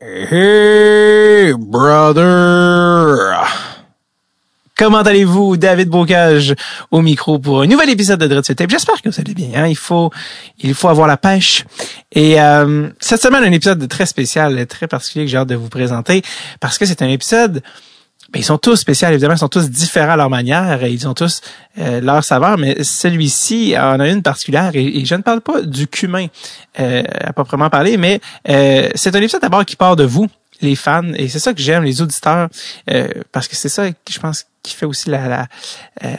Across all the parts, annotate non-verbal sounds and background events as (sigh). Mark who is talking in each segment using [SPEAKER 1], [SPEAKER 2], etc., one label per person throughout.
[SPEAKER 1] Hey, brother! Comment allez-vous? David Bocage au micro pour un nouvel épisode de Dread Tape? J'espère que vous allez bien. Hein? Il faut, il faut avoir la pêche. Et euh, cette semaine, un épisode très spécial, très particulier que j'ai hâte de vous présenter parce que c'est un épisode ben, ils sont tous spéciaux, évidemment, ils sont tous différents à leur manière, et ils ont tous euh, leur saveur, mais celui-ci en a une particulière, et, je ne parle pas du cumin euh, à proprement parler, mais euh, c'est un épisode d'abord qui part de vous, les fans, et c'est ça que j'aime, les auditeurs, euh, parce que c'est ça, je pense, qui fait aussi la, la euh,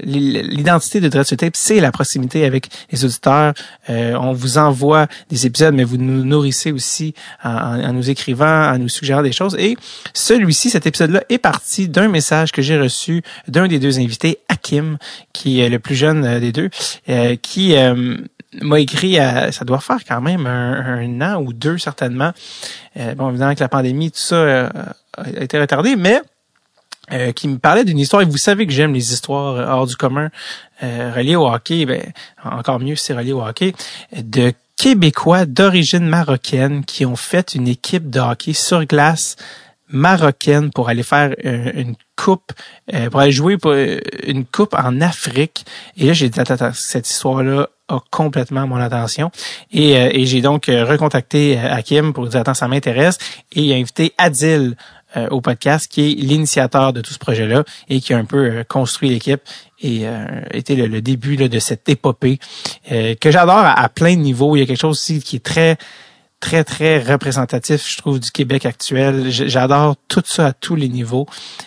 [SPEAKER 1] l'identité de Dread Tape, c'est la proximité avec les auditeurs. Euh, on vous envoie des épisodes, mais vous nous nourrissez aussi en, en, nous écrivant, en nous suggérant des choses. Et celui-ci, cet épisode-là, est parti d'un message que j'ai reçu d'un des deux invités, Hakim, qui est le plus jeune des deux, qui m'a écrit, ça doit faire quand même un, an ou deux certainement. Euh, bon, évidemment que la pandémie, tout ça euh, a été retardé, mais euh, qui me parlait d'une histoire, et vous savez que j'aime les histoires hors du commun, reliées au hockey, ben, encore mieux c'est relié au hockey, de Québécois d'origine marocaine qui ont fait une équipe de hockey sur glace marocaine pour aller faire une coupe, pour aller jouer pour une coupe en Afrique. Et là, j'ai dit, attends, cette histoire-là a complètement mon attention. Et, euh, j'ai donc euh, recontacté euh, Hakim pour dire, attends, ça m'intéresse. Et il a invité Adil au podcast, qui est l'initiateur de tout ce projet-là et qui a un peu construit l'équipe et était le, début de cette épopée que j'adore à, à, plein de niveaux. Il y a quelque chose aussi qui est très très, très représentatif, je trouve, du Québec actuel. J'adore tout ça à tous les niveaux.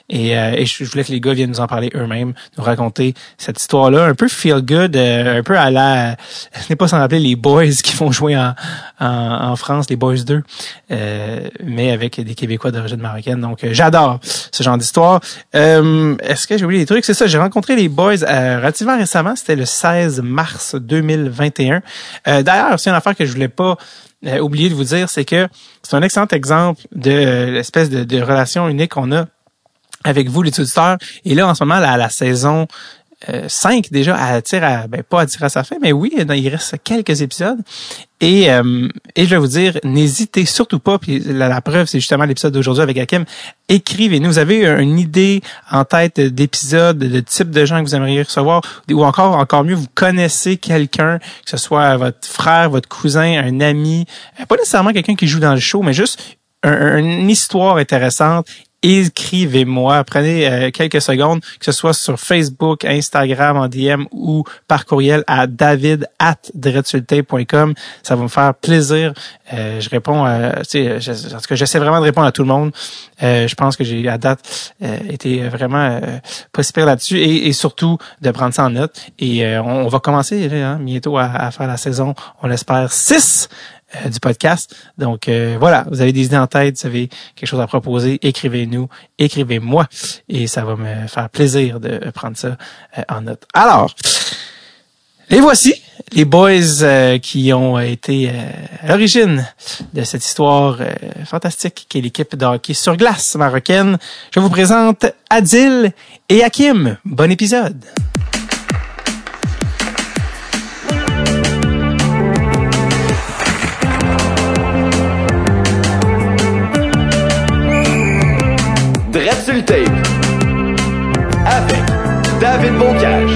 [SPEAKER 1] Et, euh, et, je voulais que les gars viennent nous en parler eux-mêmes, nous raconter cette histoire-là, un peu feel good, euh, un peu à la... Ce n'est pas sans rappeler les Boys qui vont jouer en, en, France, les Boys 2, euh, mais avec des Québécois d'origine marocaine. Donc, j'adore ce genre d'histoire. Est-ce que j'ai oublié des trucs? C'est ça, j'ai rencontré les Boys relativement récemment. C'était le 16 mars 2021. D'ailleurs, c'est une affaire que je voulais pas euh, oublié de vous dire, c'est que c'est un excellent exemple de l'espèce de, de relation unique qu'on a avec vous, les auditeurs. Et là, en ce moment, la, la saison 5 euh, déjà à tirer à, ben, pas à tirer à sa fin, mais oui, il reste quelques épisodes. Et, euh, et je vais vous dire, n'hésitez surtout pas, puis la, preuve, c'est justement l'épisode d'aujourd'hui avec Hakim, écrivez-nous. Vous avez une idée en tête d'épisodes, de type de gens que vous aimeriez recevoir, ou encore, encore mieux, vous connaissez quelqu'un, que ce soit votre frère, votre cousin, un ami, euh, pas nécessairement quelqu'un qui joue dans le show, mais juste une histoire intéressante écrivez-moi. Prenez euh, quelques secondes, que ce soit sur Facebook, Instagram, en DM ou par courriel à david Ça va me faire plaisir. Euh, je réponds, euh, je, en tout cas, j'essaie vraiment de répondre à tout le monde. Euh, je pense que j'ai à date été vraiment pas si là-dessus et, et, surtout de prendre ça en note. Et on, va commencer hein, bientôt à, à, faire la saison, on l'espère, 6 euh, du podcast. Donc euh, voilà, vous avez des idées en tête, vous avez quelque chose à proposer, écrivez-nous, écrivez-moi et ça va me faire plaisir de prendre ça euh, en note. Alors, et voici les boys qui ont été à l'origine de cette histoire fantastique qui est l'équipe de hockey sur glace marocaine. Je vous présente Adil et Hakim. Bon épisode. Avec David Bocage.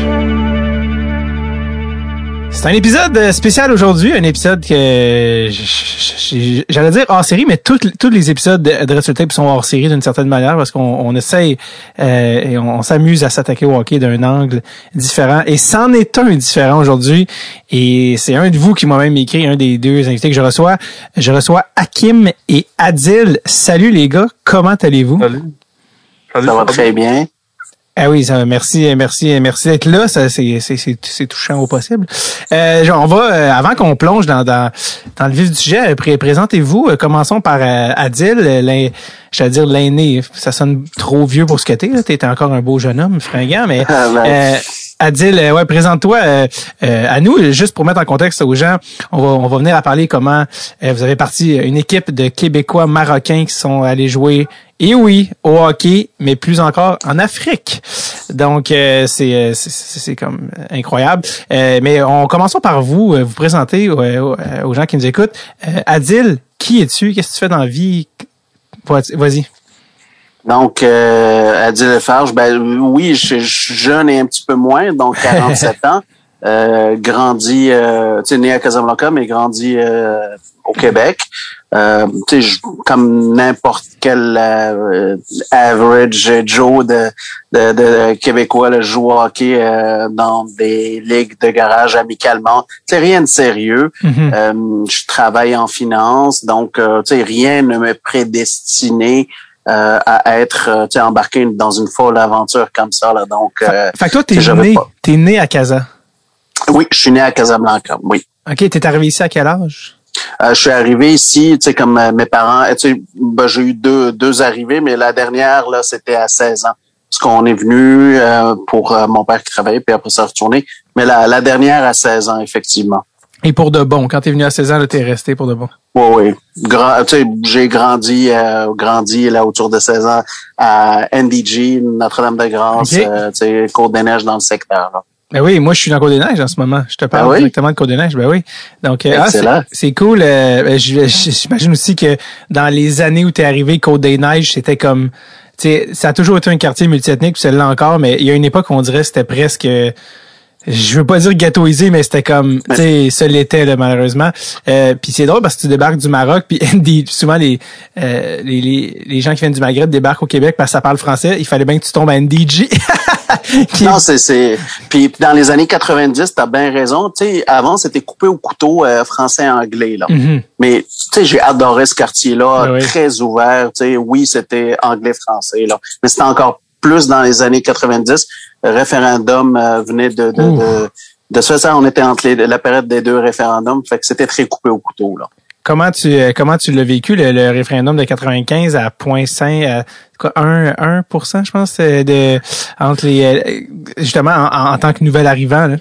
[SPEAKER 1] C'est un épisode euh, spécial aujourd'hui, un épisode que j'allais dire hors série, mais tous les épisodes de Red Tape sont hors série d'une certaine manière parce qu'on on essaye euh, et on, s'amuse à s'attaquer au hockey d'un angle différent. Et c'en est un différent aujourd'hui. Et c'est un de vous qui m'a même écrit, un des deux invités que je reçois. Je reçois Hakim et Adil. Salut les gars, comment allez-vous?
[SPEAKER 2] Salut ça va très bien?
[SPEAKER 1] Ah oui, ça, merci, merci, merci d'être là. Ça, c'est, c'est, c'est, touchant au possible. Euh, on va, euh, avant qu'on plonge dans, dans, dans le vif du sujet, présentez-vous. Euh, commençons par euh, Adil, je vais dire l'aîné. Ça sonne trop vieux pour ce que t'es. T'es encore un beau jeune homme, fringant, mais (laughs) ah, ben. Adil, euh, ouais, présente-toi euh, euh, à nous, juste pour mettre en contexte aux gens. On va, on va venir à parler comment vous avez parti une équipe de Québécois marocains qui sont allés jouer, et oui, au hockey, mais plus encore en Afrique. Donc, c'est c'est comme incroyable. mais on commençons par vous, vous présenter aux gens qui nous écoutent. Adil, qui es-tu? Qu'est-ce que tu fais dans la vie? Vas-y.
[SPEAKER 2] Donc, euh, Adil Lafarge, ben oui, je suis jeune et un petit peu moins, donc (laughs) 47 ans. Euh, grandi, euh, tu sais, né à Casablanca, mais grandi euh, au Québec. Euh, tu sais, comme n'importe quel euh, average Joe de, de, de Québécois, le joue au hockey dans des ligues de garage amicalement. C'est rien de sérieux. Mm-hmm. je travaille en finance, donc tu sais, rien ne me prédestinait euh, à être euh, embarqué dans une folle aventure comme ça. Là. Donc,
[SPEAKER 1] euh, fait, que toi, t'es né, t'es né à Casa.
[SPEAKER 2] Oui, je suis né à Casablanca, oui.
[SPEAKER 1] OK, t'es arrivé ici à quel âge?
[SPEAKER 2] Euh, je suis arrivé ici, tu sais, comme euh, mes parents, tu sais, ben, j'ai eu deux, deux arrivées, mais la dernière, là, c'était à 16 ans. Parce qu'on est venu pour mon père qui travaillait, puis après ça retourné. Mais la, la dernière à 16 ans, effectivement.
[SPEAKER 1] Et pour de bon, quand tu es venu à 16 ans, tu es resté pour de bon?
[SPEAKER 2] Oui, oui. j'ai grandi, euh, grandi là autour de 16 ans à NDG, Notre-Dame-de-Grâce, okay. euh, Côte-des-Neiges dans le secteur. Là.
[SPEAKER 1] Ben oui, moi je suis dans Côte-des-Neiges en ce moment. Je te parle ben directement de Côte-des-Neiges. Ben oui. Donc euh, ah, c'est cool. Euh, ben, j'imagine aussi que dans les années où tu es arrivé, Côte-des-Neiges, c'était comme tu ça a toujours été un quartier multiethnique, puis celle-là encore, mais il y a une époque où on dirait que c'était presque je veux pas dire gâteauisé, mais c'était comme, tu sais, ça l'était là, malheureusement. Euh, puis c'est drôle parce que tu débarques du Maroc, puis (laughs) souvent les, euh, les, les, les, gens qui viennent du Maghreb débarquent au Québec parce que ça parle français. Il fallait bien que tu tombes à NDG. (laughs) (laughs)
[SPEAKER 2] Non, c'est c'est. Puis dans les années 90, t'as bien raison. Tu sais, avant c'était coupé au couteau euh, français-anglais là. Mm-hmm. Mais tu sais, j'ai adoré ce quartier-là, ah très ouvert. Tu sais, oui, c'était anglais-français là, mais c'était encore plus dans les années 90 référendum euh, venait de, de, de, de, faire. On était entre la période des deux référendums, fait que c'était très coupé au couteau. Là.
[SPEAKER 1] Comment tu euh, comment tu l'as vécu le, référendum de 95 à 0.5 à 1 1 je pense de entre les euh, justement en, tant que nouvel arrivant là?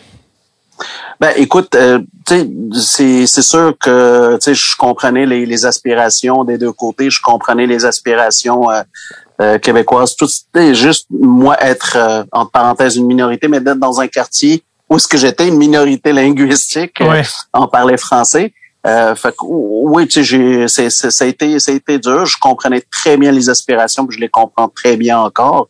[SPEAKER 2] Ben écoute, euh, c'est c'est sûr que je comprenais les, les aspirations des deux côtés, je comprenais les aspirations euh, québécoise. Tout c'était juste moi être euh, entre parenthèses une minorité, mais d'être dans un quartier où ce que j'étais une minorité linguistique, euh, en parlait français. Euh, fait que, oui, tu sais, j'ai, c'est, ça a été, ça a été dur. Je comprenais très bien les aspirations, puis je les comprends très bien encore.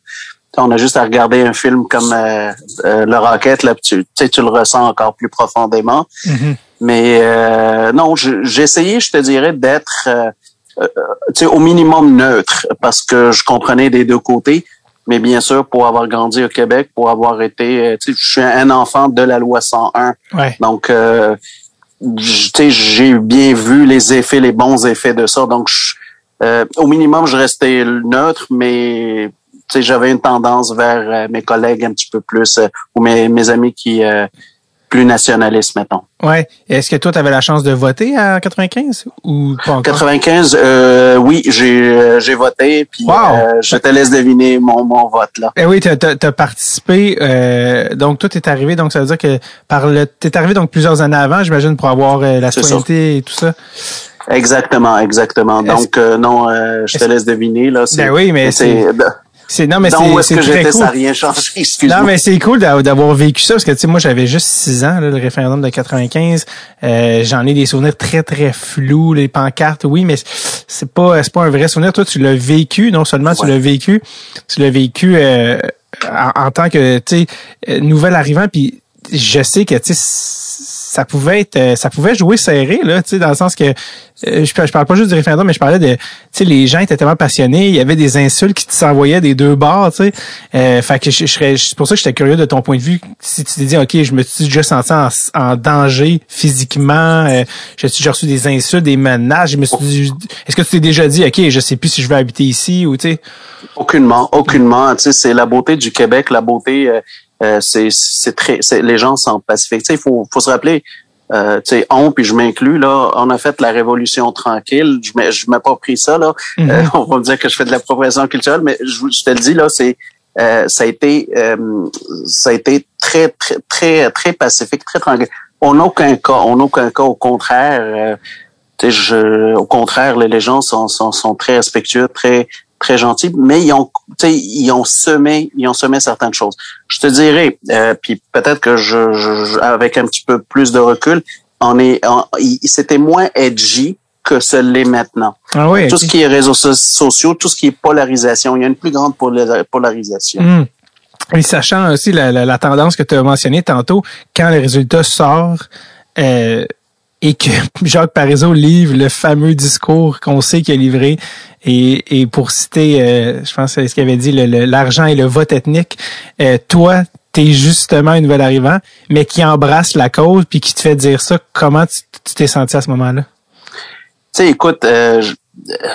[SPEAKER 2] On a juste à regarder un film comme Le Rocket, là, tu, tu le ressens encore plus profondément. Mm-hmm. Mais non, j'ai essayé, je te dirais, d'être euh, au minimum neutre, parce que je comprenais des deux côtés. Mais bien sûr, pour avoir grandi au Québec, pour avoir été, euh, je suis un enfant de la loi 101. Donc, euh, j'ai bien vu les effets, les bons effets de ça. Donc, euh, au minimum, je restais neutre, mais j'avais une tendance vers mes collègues un petit peu plus ou mes, mes amis qui plus nationaliste, mettons.
[SPEAKER 1] Ouais. Est-ce que toi, tu avais la chance de voter à 95 ou pas encore?
[SPEAKER 2] 95, euh, oui, j'ai euh, j'ai voté, puis euh, je te laisse deviner mon, mon vote là.
[SPEAKER 1] Eh oui, tu as, participé. Euh, donc toi, t'es arrivé, donc ça veut dire que par le, t'es arrivé donc plusieurs années avant, j'imagine, pour avoir la citoyenneté et tout ça.
[SPEAKER 2] Exactement, exactement. Donc non, je te laisse deviner là.
[SPEAKER 1] Ben oui, mais c'est
[SPEAKER 2] c'est non mais c'est j'étais cool. ça n'a rien changé, excuse-moi.
[SPEAKER 1] Non mais c'est cool d'avoir vécu ça parce que tu sais moi j'avais juste 6 ans là, le référendum de 95, euh, j'en ai des souvenirs très très flous, les pancartes oui mais c'est pas c'est pas un vrai souvenir toi tu l'as vécu non seulement tu l'as vécu, tu l'as vécu euh, en, tant que tu sais euh, nouvel arrivant puis je sais que tu sais ça pouvait être euh, ça pouvait jouer serré là tu sais dans le sens que euh, je, je parle pas juste du référendum mais je parlais de tu sais les gens étaient tellement passionnés il y avait des insultes qui s'envoyaient des deux bords tu sais. Euh, fait que je, serais c'est pour ça que j'étais curieux de ton point de vue. Si tu t'es dit ok je me suis déjà senti en, danger physiquement euh, j'ai déjà reçu des insultes des menaces je me suis dit est-ce que tu t'es déjà dit ok je sais plus si je vais habiter ici ou tu sais?
[SPEAKER 2] Aucunement aucunement tu sais c'est la beauté du Québec la beauté euh, c'est très, les gens sont pacifiques. Il faut, faut se rappeler, euh, tu sais, on puis je m'inclus là, on a fait la révolution tranquille. Je je m'approprie ça là. Mm-hmm. Euh, (laughs) on va me dire que je fais de l'appropriation culturelle, mais je, te le dis là, c'est euh, ça a été euh, ça a été très très très très pacifique, très tranquille. On n'a aucun cas, on n'a aucun cas. Au contraire, euh, je, au contraire, les gens sont, sont, sont très respectueux, très très gentils, mais ils ont, ils ont semé, ils ont semé certaines choses. Je te dirais, euh, puis peut-être que je, je, avec un petit peu plus de recul, on est, c'était moins edgy que ce l'est maintenant.
[SPEAKER 1] Ah oui,
[SPEAKER 2] tout ce qui est réseaux sociaux, tout ce qui est polarisation, il y a une plus grande polarisation.
[SPEAKER 1] Mmh. Et sachant aussi la, la, la tendance que tu as mentionnée tantôt, quand le résultat sort euh, et que (laughs) Jacques Parizeau livre le fameux discours qu'on sait qu'il a livré, et, et pour citer, euh, je pense ce qu'il avait dit, l'argent et le vote ethnique, euh, toi, t'es justement une nouvelle arrivant, mais qui embrasse la cause puis qui te fait dire ça. Comment tu t'es senti à ce moment-là?
[SPEAKER 2] Tu sais, écoute, euh,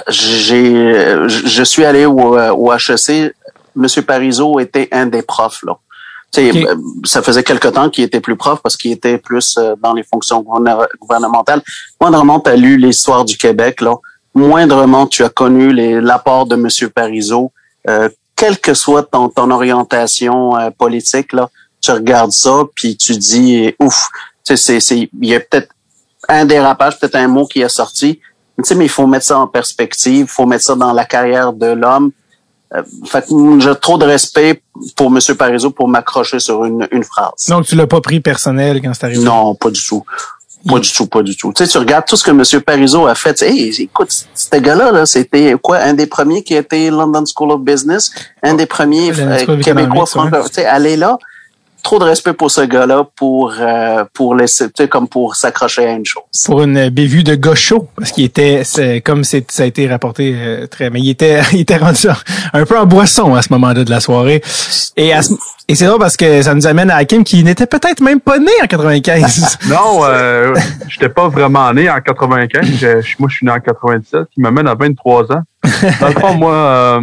[SPEAKER 2] j'ai, je suis allé au, au HEC. Monsieur Parizeau était un des profs là. Okay. Ça faisait quelque temps qu'il était plus prof parce qu'il était plus dans les fonctions gouvernementales. Moindrement, tu as lu l'histoire du Québec, là. Moindrement, tu as connu l'apport de Monsieur Parizeau. Euh, quelle que soit ton, ton orientation euh, politique, là, tu regardes ça, puis tu dis, ouf, il y a peut-être un dérapage, peut-être un mot qui est sorti, mais, mais il faut mettre ça en perspective, il faut mettre ça dans la carrière de l'homme. Euh, fait j'ai trop de respect pour M. Parizeau pour m'accrocher sur une, une phrase.
[SPEAKER 1] Donc, tu l'as pas pris personnel quand c'est arrivé?
[SPEAKER 2] Non, pas du tout. Pas du tout, pas du tout. Tu sais, tu regardes tout ce que M. Parizeau a fait. Hey, écoute, ce gars-là, -là, c'était quoi? Un des premiers qui été London School of Business, un des premiers euh, Québécois francophones. Tu sais, aller là, trop de respect pour ce gars-là pour euh, pour laisser, tu sais, comme pour s'accrocher à une chose.
[SPEAKER 1] Pour une bévue de gaucho, parce qu'il était, comme ça a été rapporté euh, très, mais il était, (laughs) il était rendu un peu en boisson à ce moment-là de la soirée. Et, et c'est drôle parce que ça nous amène à Hakim qui n'était peut-être même pas né en 95. (laughs)
[SPEAKER 3] non, euh, j'étais pas vraiment né en 95. moi, je suis né en 97, qui m'amène à 23 ans. Dans le fond, moi, euh,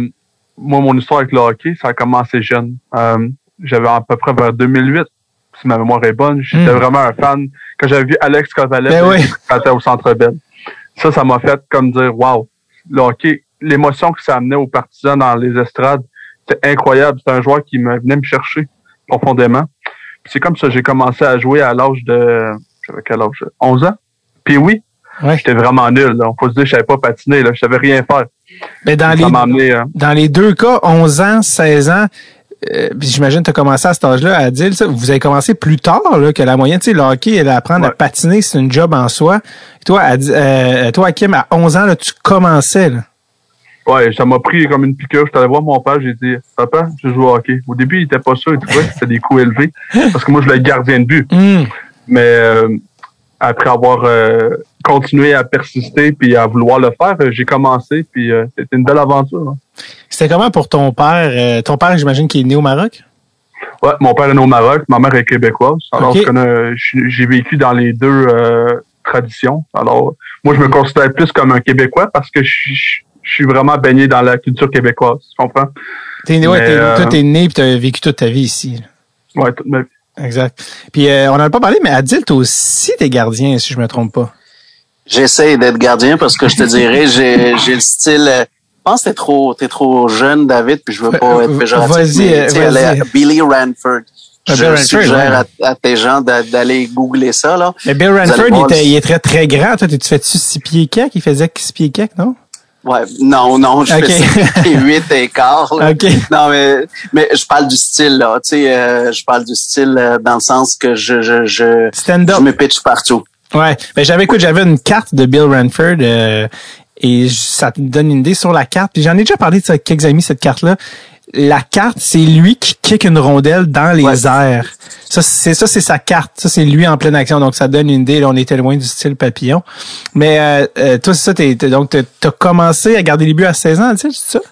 [SPEAKER 3] moi, mon histoire avec le hockey, ça a commencé jeune j'avais à peu près vers 2008, si ma mémoire est bonne. J'étais hmm. vraiment un fan. Quand j'avais vu Alex Kovalev
[SPEAKER 1] ben
[SPEAKER 3] au Centre Bell, ça, ça m'a fait comme dire, wow, le hockey, l'émotion que ça amenait aux partisans dans les estrades, c'était incroyable. C'était un joueur qui me venait me chercher profondément. C'est comme ça j'ai commencé à jouer à l'âge de, j'avais quel âge? 11 ans? Puis oui, j'étais vraiment nul. Là. On peut se dire que je savais pas patiner, là. je savais rien faire.
[SPEAKER 1] Mais dans, les, hein. dans les deux cas, 11 ans, 16 ans, euh, j'imagine que tu as commencé à cet âge-là à dire, ça, vous avez commencé plus tard là, que la moyenne. Tu sais, le hockey, apprendre à patiner, c'est une job en soi. toi, à, euh, toi, Kim, à 11 ans, là, tu commençais. Là.
[SPEAKER 3] Ouais, ça m'a pris comme une piqûre. Je suis allé voir mon père, j'ai dit Papa, je joue au hockey. Au début, il était pas sûr, trouvait que c'était des coups élevés. Parce que moi, je voulais être gardien de but.
[SPEAKER 1] Hmm.
[SPEAKER 3] Mais euh, après avoir euh, continué à persister puis à vouloir le faire, j'ai commencé, puis c'était une belle aventure. Hein.
[SPEAKER 1] C'était comment pour ton père? Euh, ton père, j'imagine qu'il est né au Maroc?
[SPEAKER 3] Ouais, mon père est né au Maroc, ma mère est québécoise. Alors, j'ai vécu dans les deux euh, traditions. Alors, moi, je me considère plus comme un Québécois parce que je, suis vraiment baigné dans la culture québécoise. Tu comprends?
[SPEAKER 1] T'es né, ouais, euh, toi, t'es né et t'as vécu toute ta vie ici.
[SPEAKER 3] Ouais, toute ma vie.
[SPEAKER 1] Exact. Puis, on n'en a pas parlé, mais Adil, toi aussi, t'es gardien, si je me trompe pas.
[SPEAKER 2] J'essaie d'être gardien parce que je te dirais, (laughs) j'ai le style pense que t'es trop, t'es trop jeune, David, puis je veux pas être péjoratif.
[SPEAKER 1] Vas-y, vas-y.
[SPEAKER 2] Billy Ranford. Je suggère à, tes gens d'aller googler ça, là.
[SPEAKER 1] Mais Bill Ranford, il, était, il est très, très grand. Toi, tu fais-tu 6 pieds quelques? Il faisait 6 pieds quelques, non?
[SPEAKER 2] Ouais, non, non, je okay. fais 8 (laughs) et quart.
[SPEAKER 1] OK.
[SPEAKER 2] Non, mais, mais je parle du style, là. Tu sais, euh, je parle du style euh, dans le sens que je, je, je, je me pitch partout.
[SPEAKER 1] Ouais. Ben, j'avais, écoute, j'avais une carte de Bill Ranford, euh, et ça te donne une idée sur la carte. Puis j'en ai déjà parlé de ça avec quelques amis, cette carte-là. La carte, c'est lui qui kick une rondelle dans les airs. Ça, c'est ça, c'est sa carte. Ça, c'est lui en pleine action. Donc, ça donne une idée. Là, on était loin du style papillon. Mais euh, euh toi, c'est ça. T'es, donc, t'as commencé à garder les buts à 16 ans, tu sais, c'est ça?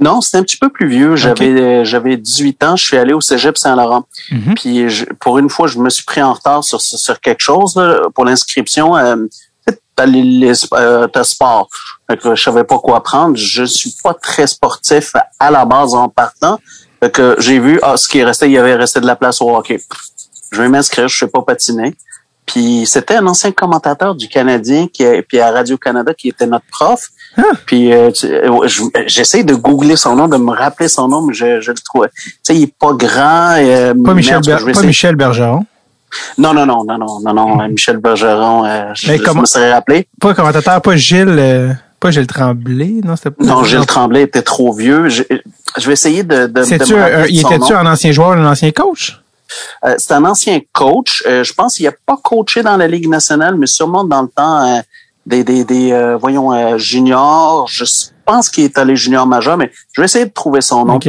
[SPEAKER 2] Non, c'était un petit peu plus vieux. J'avais euh, j'avais 18 ans. Je suis allé au Cégep Saint-Laurent.
[SPEAKER 1] Mm-hmm.
[SPEAKER 2] Puis pour une fois, je me suis pris en retard sur, sur quelque chose pour l'inscription. Euh, t'as les, euh, sport. que je savais pas quoi prendre. Je suis pas très sportif à la base en partant. que j'ai vu, ah, ce qui est resté, il y avait resté de la place au hockey. Je vais m'inscrire, je sais pas patiner. Puis c'était un ancien commentateur du Canadien qui puis à Radio Canada qui était notre prof. Puis euh, euh, je- j'essaie de googler son nom, de me rappeler son nom, mais je, je le trouve. Tu sais, il est pas grand. euh,
[SPEAKER 1] Pas Michel,
[SPEAKER 2] merde,
[SPEAKER 1] Ber- pas Michel Bergeron.
[SPEAKER 2] Non, non, non, non, non, non, non, euh, Michel Bergeron, euh, je,
[SPEAKER 1] Mais
[SPEAKER 2] je
[SPEAKER 1] comment-
[SPEAKER 2] me serais rappelé.
[SPEAKER 1] Pas commentateur, pas Gilles, euh, pas Gilles Tremblay, non, c'était pas.
[SPEAKER 2] Non, Gilles Tremblay était trop vieux. Je, je vais essayer de, de, de me
[SPEAKER 1] un-
[SPEAKER 2] rappeler
[SPEAKER 1] il était-tu un ancien joueur, un ancien coach?
[SPEAKER 2] Euh, c'est un ancien coach. Euh, je pense qu'il n'a pas coaché dans la Ligue nationale, mais sûrement dans le temps euh, des, des, des euh, voyons, euh, juniors. Je pense qu'il est allé junior majeur, mais je vais essayer de trouver son nom.
[SPEAKER 1] OK.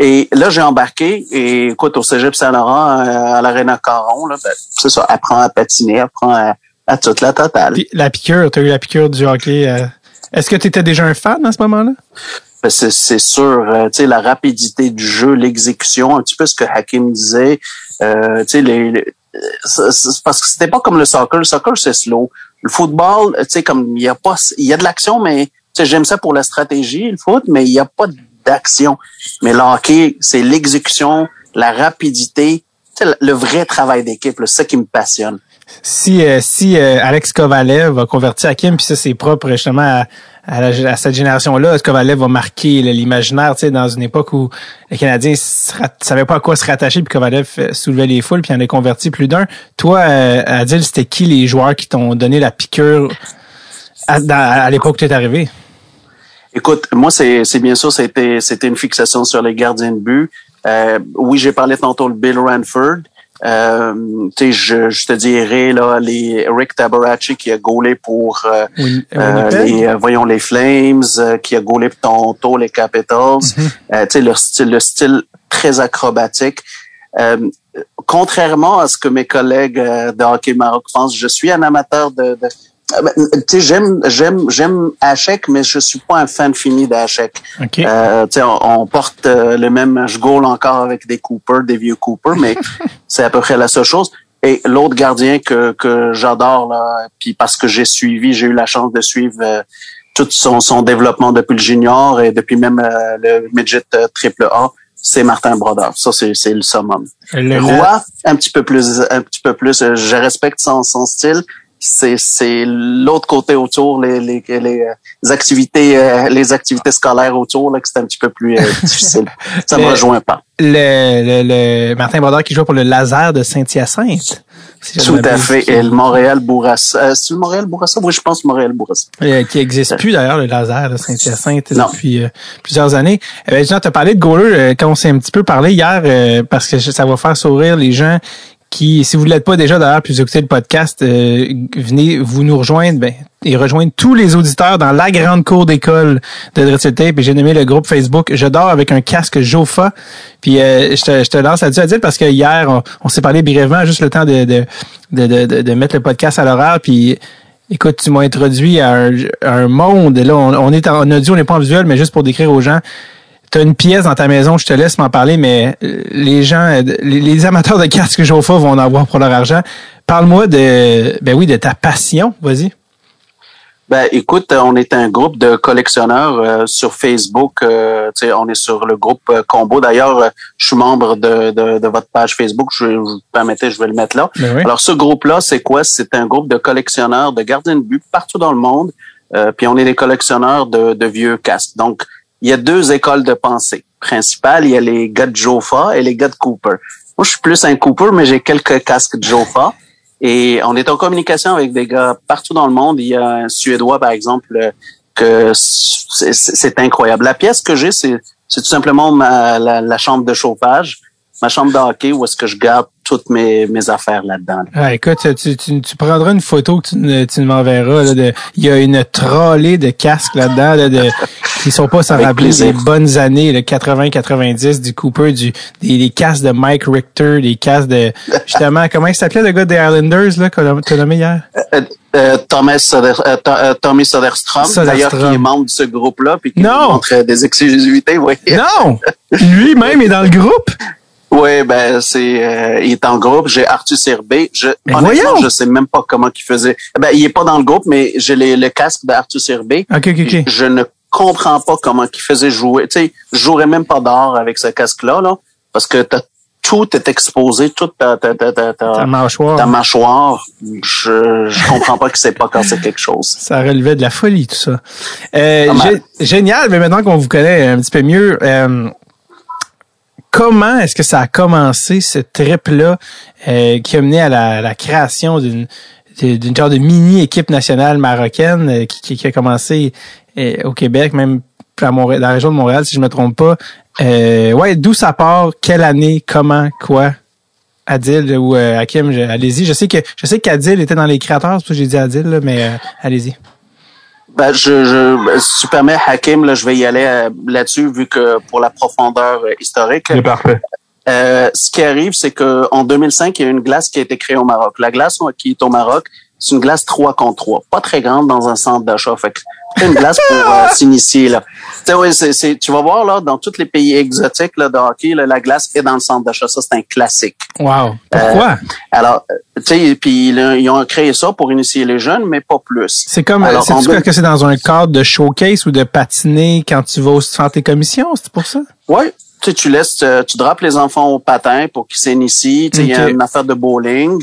[SPEAKER 2] Et là, j'ai embarqué. Et écoute, au Cégep Saint-Laurent, euh, à l'Arena Caron, là, ben, c'est ça, apprend à patiner, apprend à, à toute la totale.
[SPEAKER 1] Puis la piqûre, t'as eu la piqûre du hockey. euh, Est-ce que tu étais déjà un fan à ce moment-là?
[SPEAKER 2] Ben, c'est, c'est sûr, euh, tu sais, la rapidité du jeu, l'exécution, un petit peu ce que Hakim disait. Euh, tu sais, les, les- c'est parce que c'était pas comme le soccer. Le soccer, c'est slow. Le football, tu sais, comme il y a pas, il y a de l'action, mais tu sais, j'aime ça pour la stratégie, le foot, mais il y a pas Mais le c'est l'exécution, la rapidité, le vrai travail d'équipe. C'est ça qui me passionne.
[SPEAKER 1] Si, euh, euh, Alex Kovalev a converti Hakim, puis ça, c'est propre justement à, cette génération-là, Kovalev va marquer l'imaginaire, dans une époque où les Canadiens rat- savaient pas à quoi se rattacher, puis Kovalev euh, soulevait les foules, puis en a converti plus d'un. Toi, Adil, c'était qui les joueurs qui t'ont donné la piqûre à, à l'époque où tu es arrivé?
[SPEAKER 2] Écoute, moi, c'est, bien sûr, c'était, c'était une fixation sur les gardiens de but. Euh, oui, j'ai parlé tantôt de Bill Ranford. Euh, tu sais, je, je te dirais là les Rick Tabaracci qui a gaulé pour euh, euh,
[SPEAKER 1] Winnipeg?
[SPEAKER 2] les euh, voyons les Flames, euh, qui a gaulé pour Toronto, les Capitals. Euh, tu sais leur style, le style très acrobatique. Euh, contrairement à ce que mes collègues euh, de hockey Maroc pensent, je suis un amateur de, de euh, tu sais, j'aime, j'aime, j'aime Hachek, mais je suis pas un fan fini d'Hachek.
[SPEAKER 1] OK.
[SPEAKER 2] Euh, tu sais, on, on porte euh, le même je goal encore avec des Cooper, des vieux Cooper, mais (laughs) c'est à peu près la seule chose. Et l'autre gardien que, que j'adore, là, puis parce que j'ai suivi, j'ai eu la chance de suivre euh, tout son, son développement depuis le junior et depuis même euh, le midget euh, triple A, c'est Martin Brodeur. Ça, c'est, c'est le summum.
[SPEAKER 1] Le-
[SPEAKER 2] Roy, un petit peu plus, un petit peu plus. euh, Je respecte son, son style. C'est, c'est l'autre côté autour, les, les, les, euh, activités, euh, les activités scolaires autour, là, que c'est un petit peu plus euh, (laughs) difficile. Ça me
[SPEAKER 1] Le-
[SPEAKER 2] rejoint pas.
[SPEAKER 1] le, le, le Martin Brodeur qui jouait pour le Laser de Saint-Hyacinthe. si
[SPEAKER 2] Tout à fait. Et le Montréal Bourassa. Euh, c'est le Montréal Bourassa? Oui, je pense Montréal Bourassa.
[SPEAKER 1] Euh, qui existe plus d'ailleurs le laser de Saint-Hyacinthe depuis euh, plusieurs années. Eh ben, Jean, tu as parlé de goaler euh, quand on s'est un petit peu parlé hier euh, parce que ça va faire sourire les gens qui, si vous ne l'êtes pas déjà d'ailleurs, puis vous écoutez le podcast, euh, venez vous nous rejoindre ben, et rejoindre tous les auditeurs dans la grande cour d'école de Dreadful Tape. J'ai nommé le groupe Facebook Je dors avec un casque Jofa. Puis euh, je, te, je te lance là-dessus à dire parce que hier, on, s'est parlé brièvement, juste le temps de, de, de, de, de- de mettre le podcast à l'horaire. Puis Écoute, tu m'as introduit à un, à un monde. Là, on, on est en audio, on n'est pas en visuel, mais juste pour décrire aux gens. Tu as une pièce dans ta maison, je te laisse m'en parler, mais euh, les gens, euh, les, les amateurs de casques Jofa vont en avoir pour leur argent. Parle-moi de, ben oui, de ta passion. Vas-y.
[SPEAKER 2] Ben, écoute, on est un groupe de collectionneurs euh, sur Facebook. euh, tu sais, on est sur le groupe euh, Combo. D'ailleurs, je suis membre de, de, de votre page Facebook. Je, vous permettez, je vais le mettre là.
[SPEAKER 1] Ben oui.
[SPEAKER 2] Alors, ce groupe-là, c'est quoi? C'est un groupe de collectionneurs de gardiens de but partout dans le monde. Euh, puis on est des collectionneurs de, de vieux casques. Donc, il y a deux écoles de pensée principales. Il y a les gars de Jofa et les gars de Cooper. Moi, je suis plus un Cooper, mais j'ai quelques casques de Jofa. Et on est en communication avec des gars partout dans le monde. Il y a un Suédois, par exemple, euh, que c'est incroyable. La pièce que j'ai, c'est tout simplement ma, la, chambre de chauffage, ma chambre de hockey où est-ce que je garde toutes mes, affaires là-dedans.
[SPEAKER 1] Ah, écoute, tu, prendras une photo que tu, tu m'enverras. Il y a une trollée de casques là-dedans là, de, qui sont pas sans
[SPEAKER 2] Avec
[SPEAKER 1] rappeler
[SPEAKER 2] plaisir.
[SPEAKER 1] des bonnes années, le 80-90 du Cooper, du, des, des casques de Mike Richter, des casques de justement, (laughs) comment il s'appelait le gars des Islanders là, qu'on a nommé hier?
[SPEAKER 2] Euh, euh, Thomas Soder, euh, Tommy Soderstrom, d'ailleurs, qui est membre de ce groupe-là, puis qui
[SPEAKER 1] Non!
[SPEAKER 2] montre des exclusivités. Oui, (laughs)
[SPEAKER 1] Non! Lui-même est dans le groupe!
[SPEAKER 2] oui ben c'est, euh, il est en groupe. J'ai Arthur Serbé. Je,
[SPEAKER 1] Mais
[SPEAKER 2] honnêtement,
[SPEAKER 1] voyons!
[SPEAKER 2] je sais même pas comment il faisait. Ben, il est pas dans le groupe, mais j'ai les- le casque d'Arthur Serbé.
[SPEAKER 1] OK, OK, OK.
[SPEAKER 2] Je ne comprends pas comment il faisait jouer. Tu sais, je jouerais même pas d'or avec ce casque-là, là, parce que t'as tout est exposé, toute ta, ta, ta, ta,
[SPEAKER 1] Ta mâchoire.
[SPEAKER 2] ta mâchoire. Je, je comprends pas que c'est pas cassé quelque chose.
[SPEAKER 1] Ça relevait de la folie, tout ça. Euh, génial, mais maintenant qu'on vous connaît un petit peu mieux, euh, comment est-ce que ça a commencé, ce trip-là, euh, qui a mené à la, la création d'une d'une genre de mini-équipe nationale marocaine qui a commencé euh, au Québec, même à Montréal, dans la région de Montréal, si je me trompe pas. Euh, ouais, d'où ça part, quelle année, comment, quoi? Adil ou euh, Hakim, je- allez-y. Je sais que je sais qu'Adil était dans les créateurs, c'est pour ça que j'ai dit Adil, là, mais euh, allez-y.
[SPEAKER 2] Ben, je, je, si tu permets, Hakim, là, je vais y aller là-dessus, vu que pour la profondeur historique.
[SPEAKER 3] C'est parfait.
[SPEAKER 2] Euh, ce qui arrive, c'est que en 2005, il y a une glace qui a été créée au Maroc. La glace qui est au Maroc, c'est une glace 3 contre 3. Pas très grande dans un centre d'achat. Une glace pour euh, (laughs) s'initier. Là. Tu vas voir là, dans tous les pays exotiques là, de hockey, là, la glace est dans le centre d'achat. Ça, c'est un classique.
[SPEAKER 1] Wow. Pourquoi?
[SPEAKER 2] Alors, euh, tu sais, puis ils ont créé ça pour initier les jeunes, mais pas plus.
[SPEAKER 1] C'est comme, c'est
[SPEAKER 2] deux-
[SPEAKER 1] que c'est dans un cadre de showcase ou de patiner quand tu vas faire tes commissions, c'est pour ça?
[SPEAKER 2] Oui, tu sais, tu laisses, euh, tu drapes les enfants au patin pour qu'ils s'initient. Tu sais, il y a une affaire de bowling.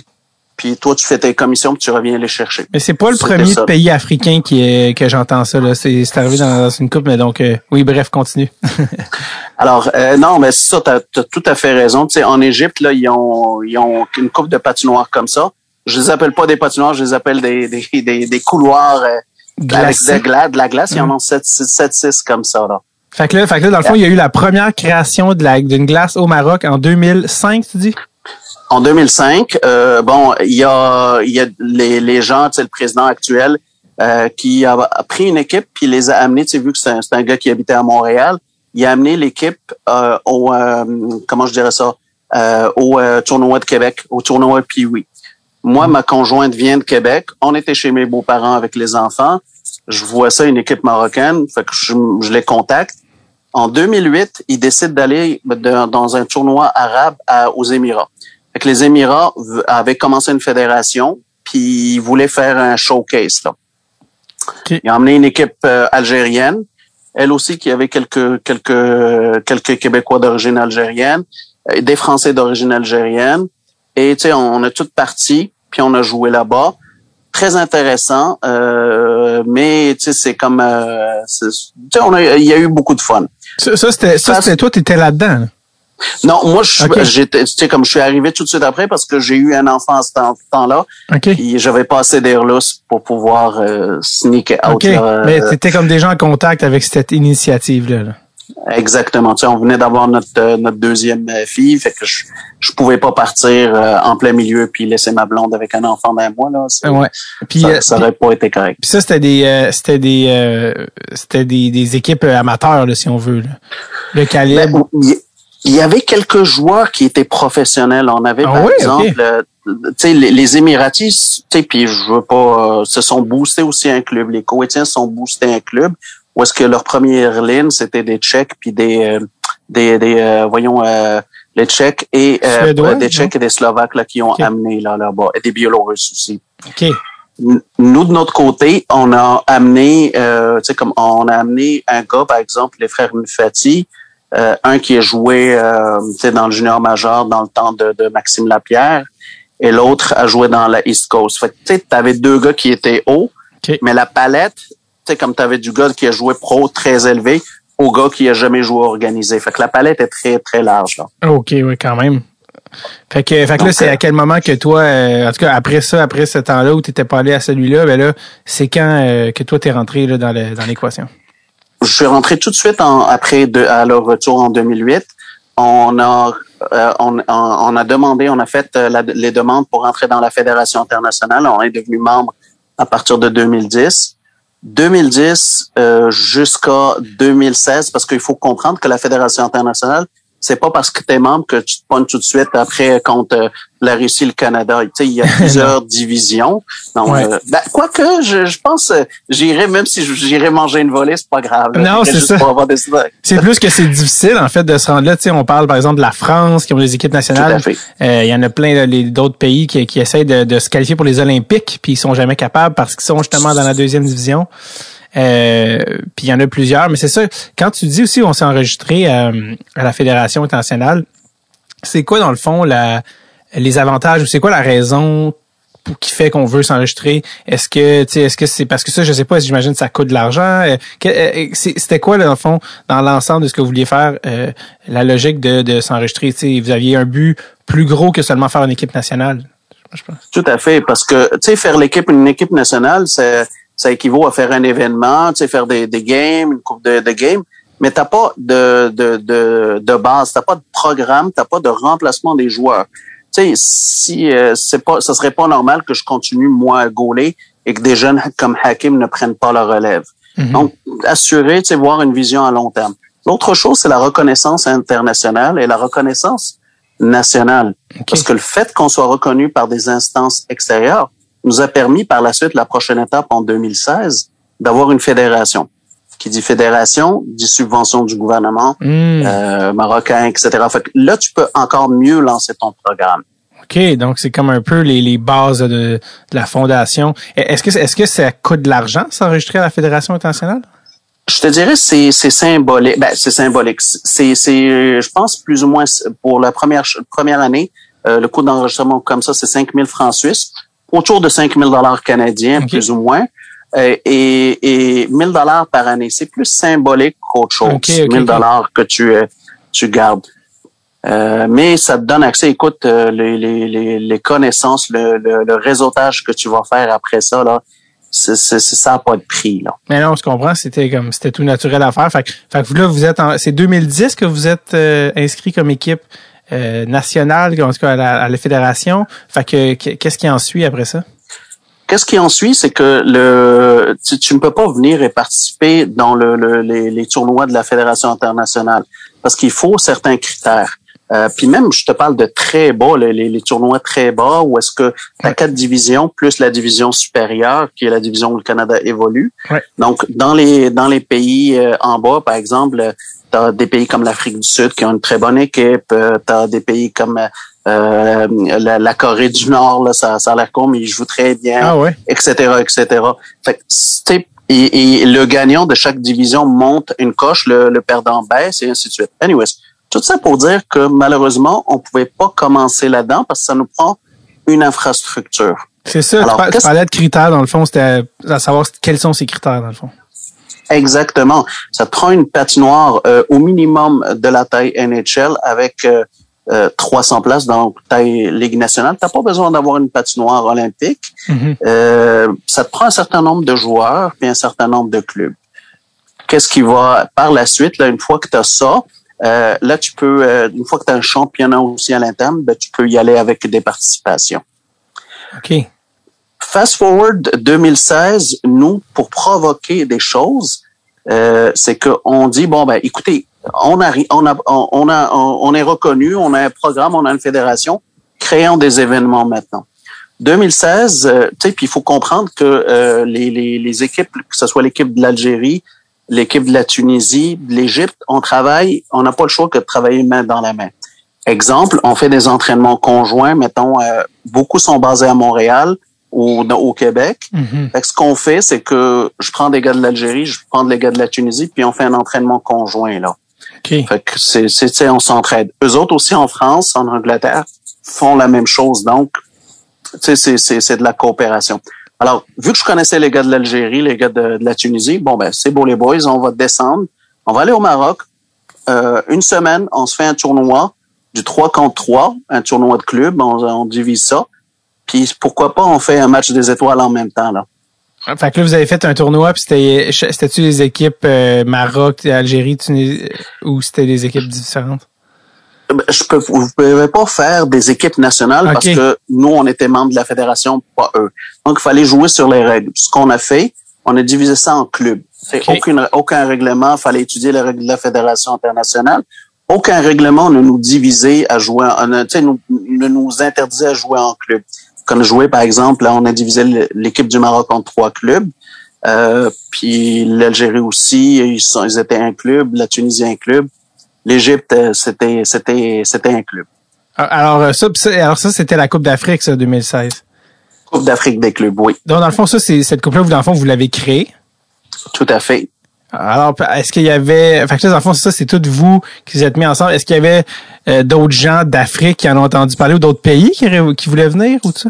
[SPEAKER 2] Puis toi, tu fais tes commissions, puis tu reviens les chercher.
[SPEAKER 1] Mais c'est pas le premier
[SPEAKER 2] ça.
[SPEAKER 1] pays africain qui est, que j'entends ça, là. C'est, arrivé dans, dans une coupe, mais donc, euh, oui, bref, continue. (laughs)
[SPEAKER 2] Alors, euh, non, mais ça, tu as, tout à fait raison. Tu sais, en Égypte, là, ils ont, ils ont une coupe de patinoires comme ça. Je les appelle pas des patinoires, je les appelle des, des, des, des couloirs euh, avec de, gla- de la glace. Ils en ont 7-6 comme ça. Là.
[SPEAKER 1] Fait que là, fait que là, dans le fond, il y a eu la première création de la, d'une glace au Maroc en 2005, tu dis?
[SPEAKER 2] En 2005, euh, bon, il y a, y a les, les gens, tu sais, le président actuel, euh, qui a, pris une équipe puis les a amenés. Tu sais, vu que c'est un, un gars qui habitait à Montréal, il a amené l'équipe euh, au, euh, comment je dirais ça, euh, au euh, tournoi de Québec, au tournoi Pee-Wee. Moi, ma conjointe vient de Québec. On était chez mes beaux-parents avec les enfants. Je vois ça, une équipe marocaine. Fait que je, je les contacte. En 2008, ils décident d'aller dans un tournoi arabe à- aux Émirats. Fait que les Émirats avaient commencé une fédération, puis ils voulaient faire un showcase. Là.
[SPEAKER 1] Ok.
[SPEAKER 2] Ils ont emmené une équipe euh, algérienne, elle aussi qui avait quelques quelques quelques Québécois d'origine algérienne, euh, des Français d'origine algérienne, et tu sais on, on a toutes parti, puis on a joué là-bas. Très intéressant, euh, mais tu sais c'est comme euh, tu sais on a il y a eu beaucoup de fun.
[SPEAKER 1] Ça, ça, c'était, toi, t'étais là-dedans. là.
[SPEAKER 2] Non, moi je suis-
[SPEAKER 1] Ok.
[SPEAKER 2] j'étais tu sais comme je suis arrivé tout de suite après parce que j'ai eu un enfant à ce temps- temps-là,
[SPEAKER 1] OK.
[SPEAKER 2] puis j'avais pas assez d'air lousse pour pouvoir euh, sneak out. Là, euh,
[SPEAKER 1] Mais t'étais comme déjà en contact avec cette initiative-là. là.
[SPEAKER 2] Exactement. Tu sais, on venait d'avoir notre euh, notre deuxième euh, fille, fait que je je pouvais pas partir euh, en plein milieu puis laisser ma blonde avec un enfant d'un mois là.
[SPEAKER 1] Ouais. Puis,
[SPEAKER 2] ça,
[SPEAKER 1] euh,
[SPEAKER 2] ça aurait pas été correct.
[SPEAKER 1] Puis ça, c'était des, euh, c'était des, euh, c'était des, des équipes amateurs, là, si on veut. là. Le calibre.
[SPEAKER 2] Ben, il y avait quelques joueurs qui étaient professionnels. On avait
[SPEAKER 1] Ah
[SPEAKER 2] par
[SPEAKER 1] oui,
[SPEAKER 2] exemple,
[SPEAKER 1] ok.
[SPEAKER 2] euh, tu sais, les, les Émiratis, tu sais, puis je veux pas, euh, se sont boostés aussi un club. Les Koweïtiens se sont boostés un club. Où est-ce que leur première ligne c'était des Tchèques puis des, euh, des, des euh, voyons, euh, les Tchèques et euh,
[SPEAKER 1] Suédois,
[SPEAKER 2] des Tchèques et des Slovaques là qui ont amené là là-bas et des Biélorusses aussi.
[SPEAKER 1] OK.
[SPEAKER 2] Nous de notre côté, on a amené, euh, tu sais comme on a amené un gars par exemple, les frères Mufati, euh, un qui a joué, euh, tu sais dans le junior majeur dans le temps de, de Maxime Lapierre, et l'autre a joué dans la East Coast. Fait que tu sais, t'avais deux gars qui étaient hauts, mais la palette, sais comme t'avais du gars qui a joué pro très élevé au gars qui a jamais joué organisé. Fait que la palette est très très large là.
[SPEAKER 1] OK, oui, quand même. Fait que, fait que là, c'est
[SPEAKER 2] euh,
[SPEAKER 1] à quel moment que toi, euh, en tout cas, après ça, après ce temps-là où tu étais pas allé à celui-là, ben là, c'est quand euh, que toi, t'es rentré là, dans le- dans l'équation?
[SPEAKER 2] je suis rentré tout de suite en, après de, à leur retour en 2008. On a euh, on, a demandé, on a fait euh, la- les demandes pour entrer dans la fédération internationale. On est devenu membre à partir de 2010. 2010 euh, jusqu'à 2016, parce qu'il faut comprendre que la fédération internationale, c'est pas parce que tu es membre que tu te pognes tout de suite après contre euh, la Russie le Canada. Tu sais, il y a (laughs) plusieurs divisions. Donc,
[SPEAKER 1] Ouais.
[SPEAKER 2] euh, ben, quoique, je, je pense, euh, j'irais, même si j'irais manger une volée, c'est pas grave. là.
[SPEAKER 1] Non, c'est ça.
[SPEAKER 2] des. (laughs)
[SPEAKER 1] C'est plus que c'est difficile, en fait, de se rendre là. Tu sais, on parle, par exemple, de la France, qui ont des équipes nationales. Euh, Il y en a plein d'autres pays qui, qui essayent de, de se qualifier pour les Olympiques, puis ils sont jamais capables parce qu'ils sont justement dans la deuxième division. Euh, puis il y en a plusieurs, mais c'est ça. Quand tu dis aussi on s'est enregistré euh, à la fédération internationale, c'est quoi dans le fond la, les avantages ou c'est quoi la raison qui fait qu'on veut s'enregistrer? Est-ce que tu est-ce que c'est parce que ça, je sais pas, j'imagine que ça coûte de l'argent. Euh, euh, c'est- C'était quoi dans le fond, dans l'ensemble de ce que vous vouliez faire, euh, la logique de, de s'enregistrer? Vous aviez un but plus gros que seulement faire une équipe nationale. Je pense.
[SPEAKER 2] Tout à fait, parce que tu sais faire l'équipe une équipe nationale, ça, ça équivaut à faire un événement, tu sais faire des, des games, une coupe de, de games, mais t'as pas de de de, de base, t'as pas de programme, t'as pas de remplacement des joueurs. Tu sais si euh, c'est pas, ça serait pas normal que je continue moi à gauler et que des jeunes (laughs) comme Hakim ne prennent pas la relève.
[SPEAKER 1] Mhm.
[SPEAKER 2] Donc assurer, tu sais voir une vision à long terme. L'autre chose, c'est la reconnaissance internationale et la reconnaissance nationale. Parce que le fait qu'on soit reconnu par des instances extérieures nous a permis par la suite, la prochaine étape en 2016, d'avoir une fédération. Qui dit fédération, dit subvention du gouvernement
[SPEAKER 1] Hmm.
[SPEAKER 2] euh, marocain, etc. Fait que là, tu peux encore mieux lancer ton programme.
[SPEAKER 1] OK, donc c'est comme un peu les, les bases de, de la fondation. Est-ce que, est-ce que ça coûte de l'argent s'enregistrer à la Fédération internationale?
[SPEAKER 2] Je te dirais c'est c'est symbolique. Ben c'est symbolique. C'est c'est je pense plus ou moins pour la première première année euh, le coût d'enregistrement comme ça c'est 5000 francs suisses autour de 5000 dollars canadiens
[SPEAKER 1] Ok.
[SPEAKER 2] plus ou moins Euh, et et 1000 dollars par année c'est plus symbolique qu'autre chose.
[SPEAKER 1] Ok, ok,
[SPEAKER 2] 1000
[SPEAKER 1] ok.
[SPEAKER 2] dollars que tu euh, tu gardes. Euh, mais ça te donne accès, écoute, les, les, les, connaissances, le, le, le réseautage que tu vas faire après ça, là, ça n'a pas de prix. Là.
[SPEAKER 1] Mais non, je comprends, c'était comme c'était tout naturel à faire. Fait, que- fait que vous là, vous êtes. C'est 2010 que vous êtes euh, inscrit comme équipe euh, nationale, en tout cas à la, à la fédération. Fait que qu- qu'est-ce qui en suit après ça?
[SPEAKER 2] Qu'est-ce qui en suit, c'est que le tu, tu ne peux pas venir et participer dans le, le- les, les tournois de la Fédération internationale parce qu'il faut certains critères. Euh, puis même, je te parle de très bas, les, les, les tournois très bas, où est-ce que tu as
[SPEAKER 1] Ouais.
[SPEAKER 2] quatre divisions plus la division supérieure, qui est la division où le Canada évolue.
[SPEAKER 1] Ouais.
[SPEAKER 2] Donc, dans les dans les pays euh, en bas, par exemple, des pays comme l'Afrique du Sud qui ont une très bonne équipe. tu as des pays comme euh, la, la Corée du Nord, là, ça, ça a l'air con, mais ils jouent très bien
[SPEAKER 1] Ah ouais?
[SPEAKER 2] etc., etc. Fait que, c'est- et, et le gagnant de chaque division monte une coche, le, le perdant baisse et ainsi de suite. Anyways, tout ça pour dire que malheureusement, on pouvait pas commencer là-dedans parce que ça nous prend une infrastructure.
[SPEAKER 1] C'est ça,
[SPEAKER 2] Alors,
[SPEAKER 1] tu, parlais de critères, dans le fond, c'était à savoir quels sont ces critères, dans le fond.
[SPEAKER 2] Exactement. Ça te prend une patinoire euh, au minimum de la taille NHL avec euh, euh, 300 places dans taille Ligue nationale. T'as pas besoin d'avoir une patinoire olympique.
[SPEAKER 1] Mhm.
[SPEAKER 2] Euh, ça te prend un certain nombre de joueurs puis un certain nombre de clubs. Qu'est-ce qui va par la suite là une fois que tu as ça, euh, là tu peux euh, une fois que tu as un championnat aussi à l'interne, ben, tu peux y aller avec des participations.
[SPEAKER 1] OK.
[SPEAKER 2] Fast forward 2016, nous pour provoquer des choses, euh, c'est que on dit bon ben écoutez, on a on a on a on est reconnu, on a un programme, on a une fédération, créons des événements maintenant. 2016, euh, tu sais, puis il faut comprendre que euh, les, les, les équipes, que ce soit l'équipe de l'Algérie, l'équipe de la Tunisie, de l'Égypte, on travaille, on n'a pas le choix que de travailler main dans la main. Exemple, on fait des entraînements conjoints, mettons, euh, beaucoup sont basés à Montréal ou au, au Québec.
[SPEAKER 1] Mhm.
[SPEAKER 2] Fait que ce qu'on fait, c'est que je prends des gars de l'Algérie, je prends des gars de la Tunisie, puis on fait un entraînement conjoint là.
[SPEAKER 1] OK.
[SPEAKER 2] Fait que c'est, c'est, on s'entraide. Eux autres aussi en France, en Angleterre, font la même chose. Donc, c'est de la coopération. Alors, vu que je connaissais les gars de l'Algérie, les gars de, de la Tunisie, bon ben, c'est beau les boys, on va descendre, on va aller au Maroc. Euh, une semaine, on se fait un tournoi du 3 contre 3, un tournoi de club, on, on divise ça. Puis pourquoi pas on fait un match des étoiles en même temps là.
[SPEAKER 1] Fait que là, vous avez fait un tournoi, puis c'était, c'était-tu les équipes euh, Maroc, Algérie, Tunisie, ou c'était des équipes différentes?
[SPEAKER 2] Ben, Je peux, vous pouvez pas faire des équipes nationales parce que nous, on était membres de la fédération, pas eux. Donc, il fallait jouer sur les règles. Ce qu'on a fait, on a divisé ça en clubs. C'est aucune, aucun règlement, il fallait étudier les règles de la fédération internationale. Aucun règlement ne nous divisait à jouer, en- ne, tu sais, nous, ne nous interdisait à jouer en club. Quand on jouait, par exemple, là, on a divisé le- l'équipe du Maroc en trois clubs. Euh, puis l'Algérie aussi, ils, sont, ils étaient un club, la Tunisie un club, l'Égypte euh, c'était c'était c'était un club.
[SPEAKER 1] Alors euh, ça, alors ça, c'était la Coupe d'Afrique, ça, 2016.
[SPEAKER 2] Coupe d'Afrique des clubs, oui,
[SPEAKER 1] Donc, dans le fond, ça, c'est cette coupe-là, vous, dans le fond, vous l'avez créée?
[SPEAKER 2] tout à fait.
[SPEAKER 1] Alors, est-ce qu'il y avait... Fait que là, en fond, ça, c'est tout vous qui vous êtes mis ensemble. Est-ce qu'il y avait euh, d'autres gens d'Afrique qui en ont entendu parler ou d'autres pays qui, qui voulaient venir ou tout ça?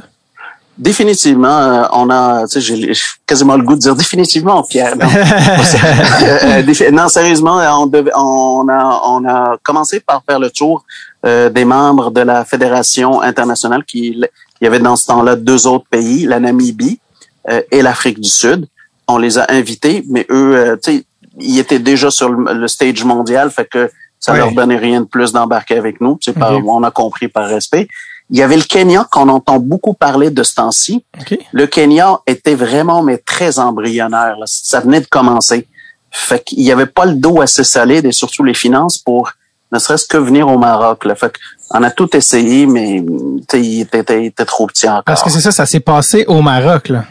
[SPEAKER 2] Définitivement, euh, on a, tu sais, j'ai quasiment le goût de dire définitivement, Pierre. Non, (laughs) euh, non sérieusement, on, devait, on, a, on a commencé par faire le tour euh, des membres de la fédération internationale. Qui, il y avait dans ce temps-là deux autres pays, la Namibie et l'Afrique du Sud. On les a invités, mais eux, tu sais, ils étaient déjà sur le, stage mondial, fait que ça leur donnait rien de plus d'embarquer avec nous. C'est pas, on a compris par respect. Il y avait le Kenya qu'on entend beaucoup parler de ce temps-ci. Le Kenya était vraiment mais très embryonnaire. Ça venait de commencer. Fait qu'il n'y avait pas le dos assez solide et surtout les finances pour ne serait-ce que venir au Maroc. Là. Fait on a tout essayé, mais il était, était, trop petit encore.
[SPEAKER 1] Parce que c'est ça, ça s'est passé au Maroc. Là.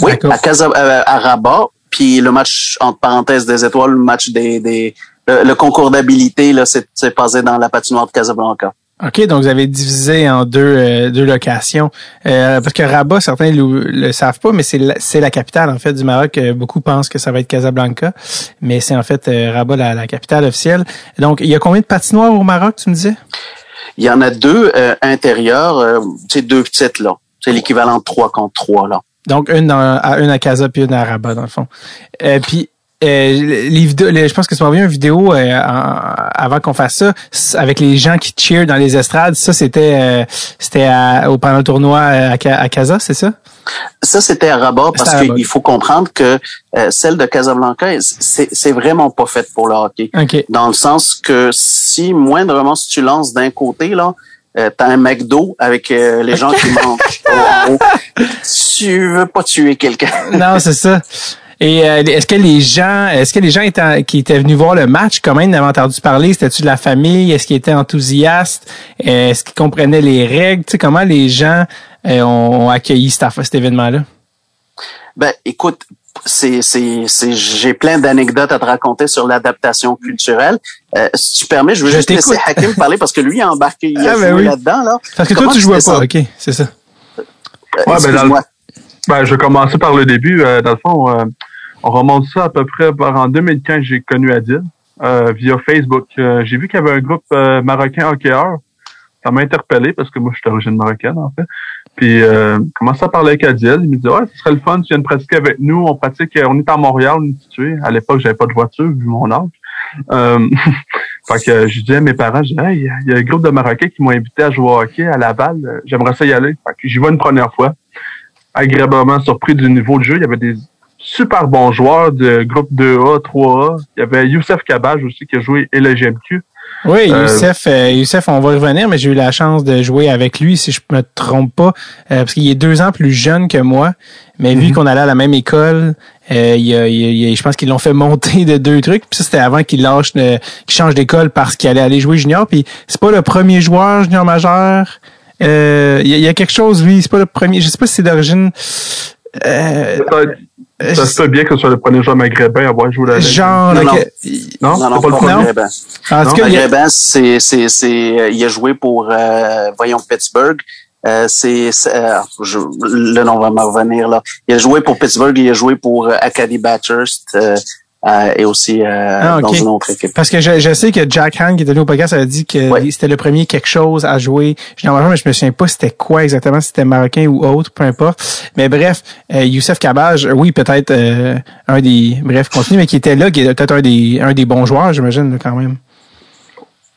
[SPEAKER 2] Oui, à, Casa, euh, à Rabat. Puis le match, entre parenthèses des étoiles, le match des... des le, concours d'habilité, là, c'est passé dans la patinoire de Casablanca.
[SPEAKER 1] OK, donc vous avez divisé en deux, euh, deux locations. Euh, parce que Rabat, certains le, le savent pas, mais c'est la, c'est la capitale en fait du Maroc. Euh, beaucoup pensent que ça va être Casablanca, mais c'est en fait Rabat la, la, capitale officielle. Donc, il y a combien de patinoires au Maroc, tu me disais?
[SPEAKER 2] Il y en a deux intérieures, c'est deux petites là. C'est l'équivalent de trois contre trois là.
[SPEAKER 1] Donc, une, dans, une à Casa puis une à Rabat, dans le fond. puis, euh, les vidéos, je pense que tu m'as envoyé une vidéo euh, avant qu'on fasse ça avec les gens qui cheer dans les estrades. Ça, c'était euh, c'était au pendant le tournoi à, à Casa, c'est ça?
[SPEAKER 2] Ça, c'était à Rabat parce qu'il faut comprendre que celle de Casablanca, c'est vraiment pas faite pour le hockey. Dans le sens que si moindrement si tu lances d'un côté là, t'as un McDo avec les gens qui mangent. (laughs) tu veux pas tuer quelqu'un.
[SPEAKER 1] non, c'est ça. Et euh, est-ce que les gens, est-ce que les gens étaient, qui étaient venus voir le match, comment ils n'avaient entendu parler? C'était-tu de la famille? Est-ce qu'ils étaient enthousiastes? Est-ce qu'ils comprenaient les règles? Tu sais, comment les gens euh, ont, accueilli cet, cet événement-là?
[SPEAKER 2] Ben, écoute, c'est, c'est, c'est, j'ai plein d'anecdotes à te raconter sur l'adaptation culturelle. Euh, si tu permets, je veux juste laisser Hakim parler parce que lui a embarqué, il a (laughs) ah, ben joué là-dedans. Là.
[SPEAKER 1] Parce que toi, tu jouais pas, ok, c'est ça.
[SPEAKER 3] ouais, ben, ben, je vais commencer par le début. Euh, dans le fond, euh, on remonte ça à peu près en 2015, j'ai connu Adil euh, via Facebook. j'ai vu qu'il y avait un groupe marocain hockeyeur. Ça m'a interpellé parce que moi, je suis d'origine marocaine, en fait. Puis, euh, commence à parler avec Adil. Il me dit, ouais, ce serait le fun, tu viens de pratiquer avec nous. On pratique, on est à Montréal, on est situé. À l'époque, j'avais pas de voiture, vu mon âge. Euh, (laughs) fait que je disais à mes parents, il y, a un groupe de Marocains qui m'ont invité à jouer au hockey à Laval. J'aimerais ça y aller. Fait que j'y vais une première fois agréablement surpris du niveau de jeu. Il y avait des super bons joueurs de groupe 2A, 3A. Il y avait Youssef Kabaj aussi qui a joué et le GMQ.
[SPEAKER 1] Oui, euh, Youssef, euh, Youssef, on va revenir, mais j'ai eu la chance de jouer avec lui, si je me trompe pas, euh, parce qu'il est deux ans plus jeune que moi. Mais vu mhm. qu'on allait à la même école, il je pense qu'ils l'ont fait monter de deux trucs. Puis ça, c'était avant qu'il lâche, qu'il change d'école parce qu'il allait aller jouer junior. Puis c'est pas le premier joueur junior majeur il euh, y, a quelque chose, lui, c'est pas le premier. Je sais pas si c'est d'origine.
[SPEAKER 3] Euh, ça se peut bien que ce soit le premier joueur maghrébin à avoir joué la
[SPEAKER 1] Genre,
[SPEAKER 2] non, non, non, non, pas, le maghrébin. maghrébin, c'est, c'est, c'est, il a joué pour, euh, voyons, Pittsburgh. Euh, c'est, euh, le nom va me revenir là. Il a joué pour Pittsburgh, il a joué pour Acadie Bathurst. Euh, et aussi euh, ah, dans une autre équipe.
[SPEAKER 1] Parce que je, je, sais que Jack Han, qui était venu au podcast, avait dit que c'était le premier quelque chose à jouer. Je mais je me souviens pas c'était quoi exactement, si c'était marocain ou autre, peu importe. Mais bref, euh, Youssef Kabaj, oui, peut-être euh, un des... Bref, continue, mais qui était là, qui était peut-être un des, un des bons joueurs, j'imagine, quand même.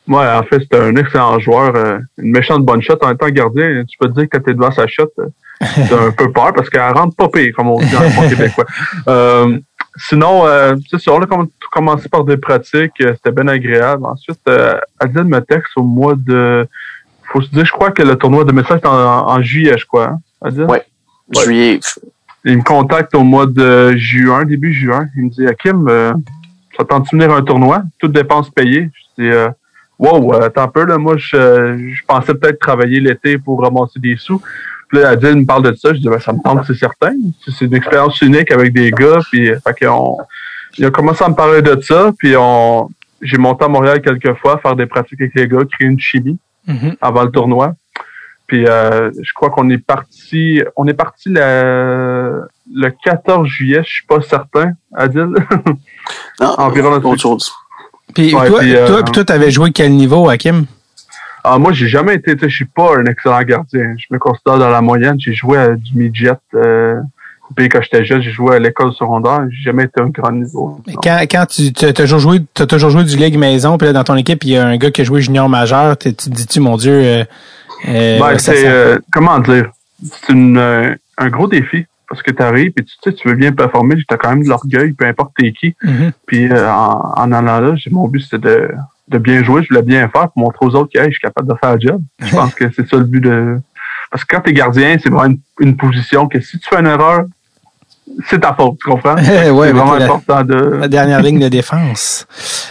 [SPEAKER 3] Ouais, en fait, c'était un excellent joueur, une méchante bonne shot. En temps, gardien, tu peux te dire que t'es devant sa shot, t'as un (laughs) peu peur parce qu'elle rentre pas pire, comme on dit dans le québécois. Euh, Sinon, euh, c'est sûr, on a commencé par des pratiques, euh, c'était bien agréable. Ensuite, euh, Adil me texte au mois de... faut se dire, je crois que le tournoi de message est en, juillet, je crois. Hein?
[SPEAKER 2] Oui, juillet.
[SPEAKER 3] Il me contacte au mois de juin, début juin. Il me dit, Hakim, euh, ça tente de venir un tournoi? Toutes dépenses payées. Je dis, euh, wow, attends un peu, là, moi, je, je pensais peut-être travailler l'été pour ramasser des sous. Puis là, Adil me parle de ça. Je dis, ben, ça me tente, c'est certain. C'est une expérience unique avec des gars. Puis, fait qu'on, il a commencé à me parler de ça. Puis, on, j'ai monté à Montréal quelques fois, faire des pratiques avec les gars, créer une chimie mm-hmm. avant le tournoi. Puis euh, je crois qu'on est parti, on est parti le, le 14 juillet, je suis pas certain, Adil.
[SPEAKER 2] Non, (laughs)
[SPEAKER 3] Environ
[SPEAKER 2] autre chose.
[SPEAKER 1] Puis
[SPEAKER 3] Ouais,
[SPEAKER 1] toi,
[SPEAKER 3] puis, euh,
[SPEAKER 1] toi, puis toi, t'avais joué quel niveau, Hakim?
[SPEAKER 3] Ah, moi, j'ai jamais été, tu sais, je suis pas un excellent gardien. Je me considère dans la moyenne. J'ai joué à du midget. Euh, puis quand j'étais jeune, j'ai joué à l'école secondaire. J'ai jamais été un grand niveau.
[SPEAKER 1] Mais Quand, quand tu t'as toujours joué, t'as toujours joué du ligue maison, puis là, dans ton équipe, il y a un gars qui a joué junior majeur, tu tu te dis-tu, mon Dieu, euh, euh,
[SPEAKER 3] Ben, c'est, euh, comment dire, c'est une, euh, un gros défi. Parce que tu arrives et tu sais, tu veux bien performer, tu as quand même de l'orgueil, peu importe t'es qui.
[SPEAKER 1] Mhm.
[SPEAKER 3] Puis euh, en, en allant là, j'ai- mon but c'était de, de bien jouer, je voulais bien faire pour montrer aux autres que hey, je suis capable de faire le job. Je (laughs) pense que c'est ça le but de. Parce que quand t'es gardien, c'est vraiment une, une position que si tu fais une erreur, c'est ta faute, tu comprends? (laughs)
[SPEAKER 1] Ouais,
[SPEAKER 3] c'est vraiment
[SPEAKER 1] la-
[SPEAKER 3] important de.
[SPEAKER 1] la dernière ligne de (laughs) défense.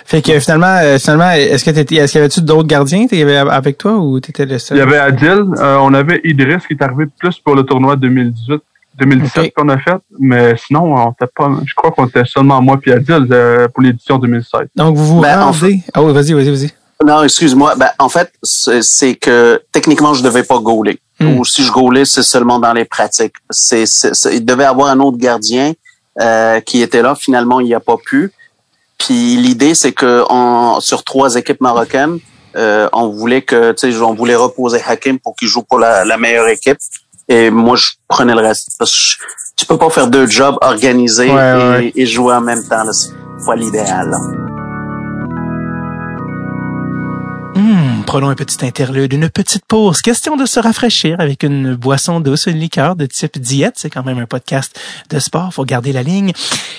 [SPEAKER 1] Fait que finalement, euh, finalement, est-ce que t'étais, est-ce qu'il y avait-tu d'autres gardiens? T'étais avec toi ou t'étais le seul?
[SPEAKER 3] Il y avait Adil, euh, on avait Idriss qui est arrivé plus pour le tournoi 2018. 2017
[SPEAKER 1] Ok.
[SPEAKER 3] qu'on a fait, mais sinon, on était pas, je crois qu'on était seulement moi puis Adil euh, pour l'édition 2016.
[SPEAKER 1] Donc vous vous
[SPEAKER 2] Ben, en
[SPEAKER 1] rendez? Ah oui, vas-y, vas-y, vas-y.
[SPEAKER 2] Non, excuse-moi. Ben, en fait, c'est que techniquement, je devais pas gauler.
[SPEAKER 1] Hmm.
[SPEAKER 2] Ou si je gaulais, c'est seulement dans les pratiques. C'est, il devait avoir un autre gardien euh, qui était là. Finalement, il n'y a pas pu. Puis l'idée, c'est que on, sur trois équipes marocaines, euh, on voulait que, tu sais, on voulait reposer Hakim pour qu'il joue pour la, la meilleure équipe. Et moi, je prenais le reste. Parce que tu peux pas faire deux jobs organisés
[SPEAKER 1] Ouais,
[SPEAKER 2] et,
[SPEAKER 1] ouais.
[SPEAKER 2] et jouer en même temps. C'est pas l'idéal.
[SPEAKER 1] Hmm, prenons un petit interlude, une petite pause. Question de se rafraîchir avec une boisson douce, une liqueur de type diète. C'est quand même un podcast de sport. Faut garder la ligne.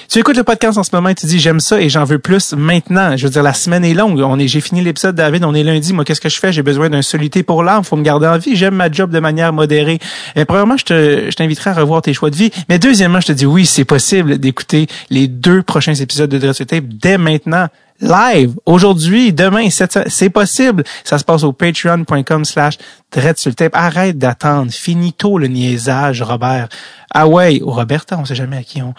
[SPEAKER 1] Tu écoutes le podcast en ce moment et tu dis j'aime ça et j'en veux plus maintenant. Je veux dire, la semaine est longue. On est, j'ai fini l'épisode, David. On est lundi. Moi, qu'est-ce que je fais? J'ai besoin d'un soluté pour l'âme. Faut me garder en vie. J'aime ma job de manière modérée. Et premièrement, je te, je t'inviterai à revoir tes choix de vie. Mais deuxièmement, je te dis oui, c'est possible d'écouter les deux prochains épisodes de Dress Tape dès maintenant live aujourd'hui, demain, c'est possible. Ça se passe au patreon.com slash tape. Arrête d'attendre. Finito le niaisage, Robert. Ah ouais, ou Roberta, on sait jamais à qui on...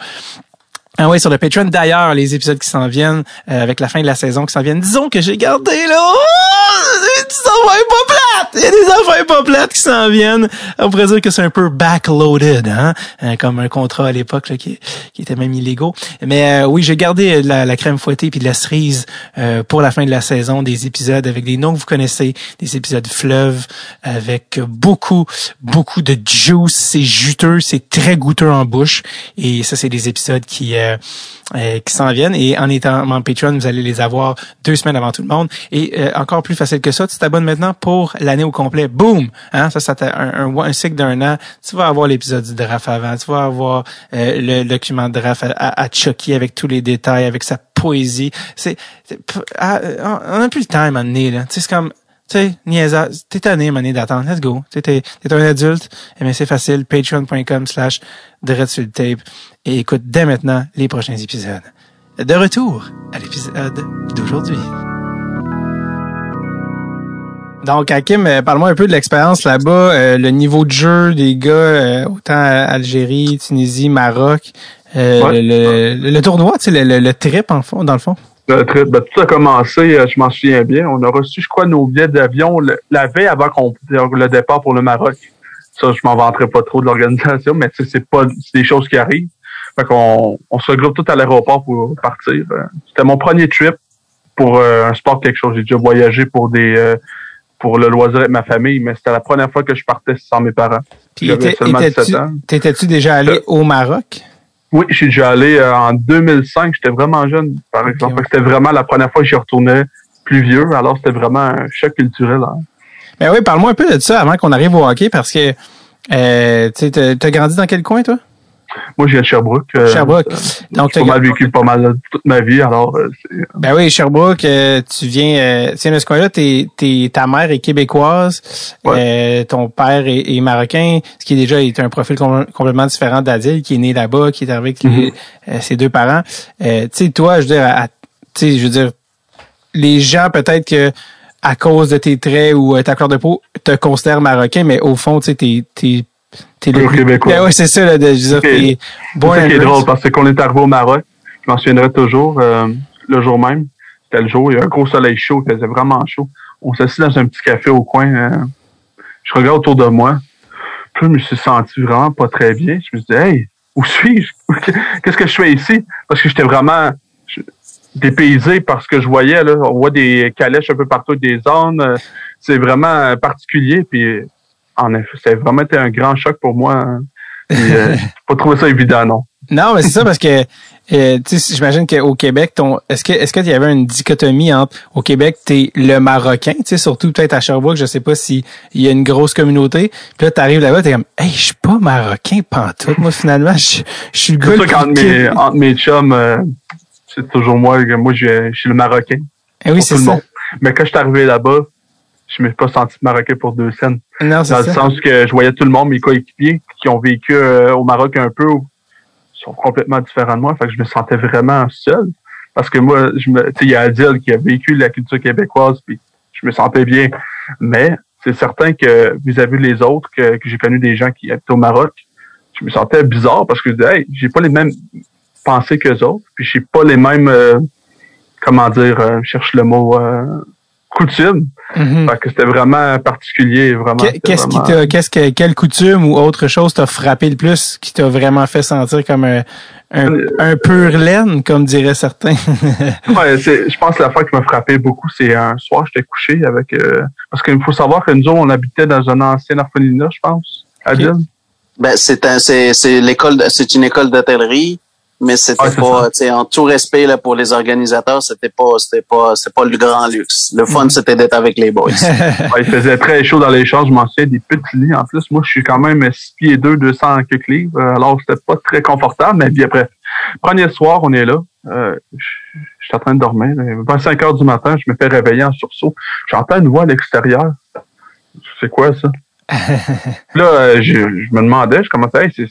[SPEAKER 1] Ah ouais, sur le Patreon. D'ailleurs, les épisodes qui s'en viennent, euh, avec la fin de la saison qui s'en viennent, disons que j'ai gardé là, des affaires pas plates! Il y a des affaires pas plates qui s'en viennent. On pourrait dire que c'est un peu backloaded, hein? Euh, comme un contrat à l'époque là, qui, était même illégaux. Mais euh, oui, j'ai gardé la, crème fouettée puis de la cerise euh, pour la fin de la saison, des épisodes avec des noms que vous connaissez, des épisodes fleuves avec beaucoup, beaucoup de juice. C'est juteux, c'est très goûteux en bouche. Et ça, c'est des épisodes qui euh, euh, qui s'en viennent. Et en étant membre Patreon, vous allez les avoir deux semaines avant tout le monde. Et euh, encore plus facile que ça, t'abonnes maintenant pour l'année au complet. Boom! Hein? Ça, ça un, un, un cycle d'un an. Tu vas avoir l'épisode du draft avant. Tu vas avoir euh, le document de draft à, à, à Chucky avec tous les détails, avec sa poésie. C'est, ah, on n'a plus le temps à donné, là. C'est comme, tu sais, niaisage. T'es tanné, donné, d'attendre. Let's go. Sais, T'es, t'es un adulte. Eh bien, c'est facile. Patreon.com slash sur le tape. Et écoute dès maintenant les prochains épisodes. De retour à l'épisode d'aujourd'hui. Donc, Hakim, euh, parle-moi un peu de l'expérience là-bas, euh, le niveau de jeu des gars, euh, autant à Algérie, Tunisie, Maroc, euh,
[SPEAKER 3] Ouais.
[SPEAKER 1] le, le, le tournoi, tu sais, le, le, trip, en fond, dans le fond.
[SPEAKER 3] Le trip, ben, tout a commencé, euh, je m'en souviens bien. On a reçu, je crois, nos billets d'avion la veille avant qu'on le départ pour le Maroc. Ça, je m'en vanterai pas trop de l'organisation, mais tu sais, c'est pas c'est des choses qui arrivent. Fait qu'on on se regroupe tout à l'aéroport pour partir. Euh, C'était mon premier trip pour un sport quelque chose. J'ai déjà voyagé pour des euh, pour le loisir avec ma famille, mais c'était la première fois que je partais sans mes parents.
[SPEAKER 1] Puis,
[SPEAKER 3] J'avais
[SPEAKER 1] étais-
[SPEAKER 3] seulement 17
[SPEAKER 1] étais-tu
[SPEAKER 3] ans.
[SPEAKER 1] t'étais-tu déjà allé
[SPEAKER 3] Euh,
[SPEAKER 1] au Maroc?
[SPEAKER 3] Oui, je suis déjà allé euh, en 2005. J'étais vraiment jeune, par exemple. C'était vraiment la première fois que j'y retournais plus vieux. Alors, c'était vraiment un choc culturel. hein.
[SPEAKER 1] Ben oui, parle-moi un peu de ça avant qu'on arrive au hockey, parce que, euh, tu t'as grandi dans quel coin, toi?
[SPEAKER 3] Moi, je viens de Sherbrooke. euh,
[SPEAKER 1] Sherbrooke.
[SPEAKER 3] euh,
[SPEAKER 1] Donc,
[SPEAKER 3] j'ai pas mal vécu pas mal toute ma vie. Alors, euh,
[SPEAKER 1] Ben oui, Sherbrooke, euh, tu viens, euh, tu viens de ce coin-là, ta mère est québécoise, euh, ton père est, est marocain, ce qui est déjà est un profil com- complètement différent d'Adil, qui est né là-bas, qui est arrivé avec les- euh, ses deux parents. Euh, tu sais, toi, je veux dire, à- tu sais, je veux dire, les gens peut-être que à cause de tes traits ou euh, ta couleur de peau te considèrent marocain, mais au fond, tu sais, t'es, t'es,
[SPEAKER 3] Pur québécois.
[SPEAKER 1] Ben oui, c'est ça, là, de, je
[SPEAKER 3] c'est ça qui est drôle parce qu'on est arrivé au Maroc, je m'en souviendrai toujours, euh, le jour même. C'était le jour, il y a un gros soleil chaud, il faisait vraiment chaud. On s'assit dans un petit café au coin. euh, je regarde autour de moi. Puis je me suis senti vraiment pas très bien. Je me suis dit, hey, où suis-je? (laughs) Qu'est-ce que je fais ici? Parce que j'étais vraiment dépaysé par ce que je voyais. Là. On voit des calèches un peu partout, des zones. C'est vraiment particulier. Puis, en effet, ça a vraiment été un grand choc pour moi. Hein. Euh, (laughs) pas trouvé ça évident, non.
[SPEAKER 1] Non, mais c'est ça parce que euh, j'imagine qu'au Québec, ton est-ce que est-ce qu'il y avait une dichotomie entre au Québec, t'es le Marocain, tu sais, surtout peut-être à Sherbrooke, je sais pas s'il y a une grosse communauté. Puis là, t'arrives là-bas, t'es comme Hey, je suis pas Marocain pantoute. Moi, finalement, je, suis le gars.
[SPEAKER 3] C'est ça qu'entre mes, entre mes chums, euh, c'est toujours moi, moi je, suis le Marocain.
[SPEAKER 1] Eh oui, c'est ça.
[SPEAKER 3] Mais quand je suis arrivé là-bas, je me suis pas senti marocain pour deux scènes.
[SPEAKER 1] Non,
[SPEAKER 3] Dans
[SPEAKER 1] le
[SPEAKER 3] sens que je voyais tout le monde, mes coéquipiers, qui ont vécu euh, au Maroc un peu, sont complètement différents de moi. Fait que je me sentais vraiment seul. Parce que moi, je me, il y a Adil qui a vécu la culture québécoise, puis je me sentais bien. Mais c'est certain que vis-à-vis les autres, que, j'ai connu des gens qui habitent au Maroc, je me sentais bizarre parce que je disais, hey, j'ai pas les mêmes pensées que les autres, puis j'ai pas les mêmes, euh, comment dire, euh, je cherche le mot, coutume. Mm que c'était vraiment particulier, vraiment.
[SPEAKER 1] Qu'est-ce qui t'a, qu'est-ce que, quelle coutume ou autre chose t'a frappé le plus, qui t'a vraiment fait sentir comme un, un, euh, pur laine, comme diraient certains? (laughs)
[SPEAKER 3] ouais, c'est, je pense que la fois qui m'a frappé beaucoup, c'est un soir, j'étais couché avec, euh, parce qu'il faut savoir que nous, on habitait dans un ancien orphelinat, je pense, à okay.
[SPEAKER 2] Ben, c'est un, c'est, c'est l'école, c'est une école d'hôtellerie mais c'était pas, tu sais, en tout respect là pour les organisateurs, c'était pas, c'était pas, c'était pas le grand luxe. Le fun, mm-hmm. c'était d'être avec les boys. (laughs)
[SPEAKER 3] il faisait très chaud dans les champs, je m'en souviens des petits lits. En plus, moi, je suis quand même 6 pieds 2, 200 quelques livres, alors c'était pas très confortable. Mais puis après, premier soir, on est là. Euh, je, suis en train de dormir. Vers 5 heures du matin, je me fais réveiller en sursaut. J'entends une voix à l'extérieur. C'est quoi ça? (laughs) là, euh, je, je, me demandais, je commençais, hey, c'est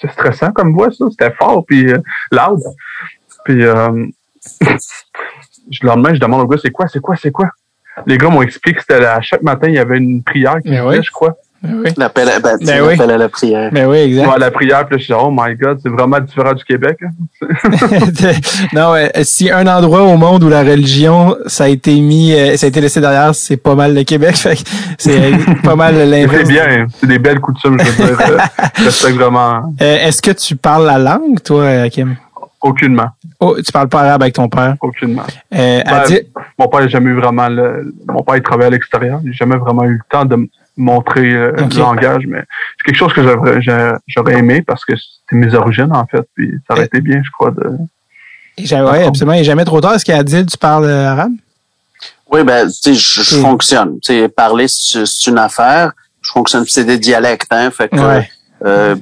[SPEAKER 3] c'est stressant comme voix, ça. C'était fort, puis euh, loud. Puis euh, (laughs) le lendemain, je demande au gars, c'est quoi, c'est quoi, c'est quoi? Les gars m'ont expliqué que c'était à chaque matin, il y avait une prière qui
[SPEAKER 1] oui.
[SPEAKER 3] je crois.
[SPEAKER 2] Oui. L'appel à, ben, ben oui. à la prière.
[SPEAKER 1] Ben oui, exact.
[SPEAKER 3] Ouais, la prière, puis je suis oh my God, c'est vraiment différent du Québec. Hein. (laughs)
[SPEAKER 1] non, si un endroit au monde où la religion, ça a été mis, euh, ça a été laissé derrière, c'est pas mal le Québec. (laughs) c'est pas mal (laughs) l'inverse.
[SPEAKER 3] C'est bien, c'est des belles coutumes, je veux dire. Respecte vraiment.
[SPEAKER 1] Euh, Est-ce que tu parles la langue, toi, Kim?
[SPEAKER 3] Aucunement.
[SPEAKER 1] Oh, tu parles pas arabe avec ton père?
[SPEAKER 3] Aucunement.
[SPEAKER 1] Euh,
[SPEAKER 3] ben, Mon père n'a jamais eu vraiment le, mon père il travaillait à l'extérieur. J'ai jamais vraiment eu le temps de montrer euh, okay. le langage, mais c'est quelque chose que j'aurais aimé parce que c'est mes origines, en fait, puis ça aurait été bien, je crois, de...
[SPEAKER 1] Oui, absolument. Et jamais trop tard. Est-ce qu'Adil, tu parles euh, arabe?
[SPEAKER 2] Oui, ben, tu sais, je, je fonctionne. Tu sais, parler, c'est une affaire. Je fonctionne, c'est des dialectes, hein, fait que...
[SPEAKER 1] Ouais.
[SPEAKER 2] Euh,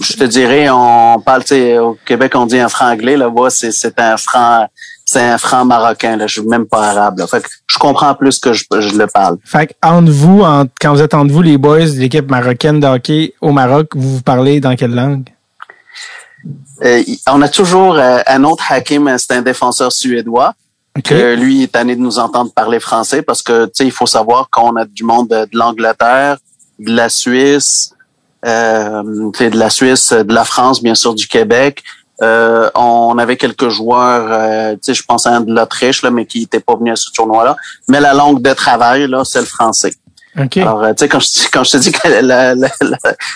[SPEAKER 2] je te dirais, on parle, tu sais, au Québec, on dit un franc-anglais, là-bas, c'est un franc, c'est un franc marocain, là. Je suis même pas arabe, là. Fait que je comprends plus que je, je le parle.
[SPEAKER 1] Fait que, entre vous, entre, quand vous êtes entre vous, les boys de l'équipe marocaine de hockey au Maroc, vous vous parlez dans quelle langue?
[SPEAKER 2] Euh, on a toujours euh, un autre Hakim, c'est un défenseur suédois.
[SPEAKER 1] Okay.
[SPEAKER 2] Que lui est tanné de nous entendre parler français parce que, tu sais, il faut savoir qu'on a du monde de, de l'Angleterre, de la Suisse, euh, de la Suisse, de la France, bien sûr, du Québec. Euh, on avait quelques joueurs, euh, tu sais, je pense à un de l'Autriche, là, mais qui n'était pas venu à ce tournoi-là. Mais la langue de travail, là, c'est le français.
[SPEAKER 1] Okay.
[SPEAKER 2] Alors, tu sais, quand je, quand je te dis que la, la,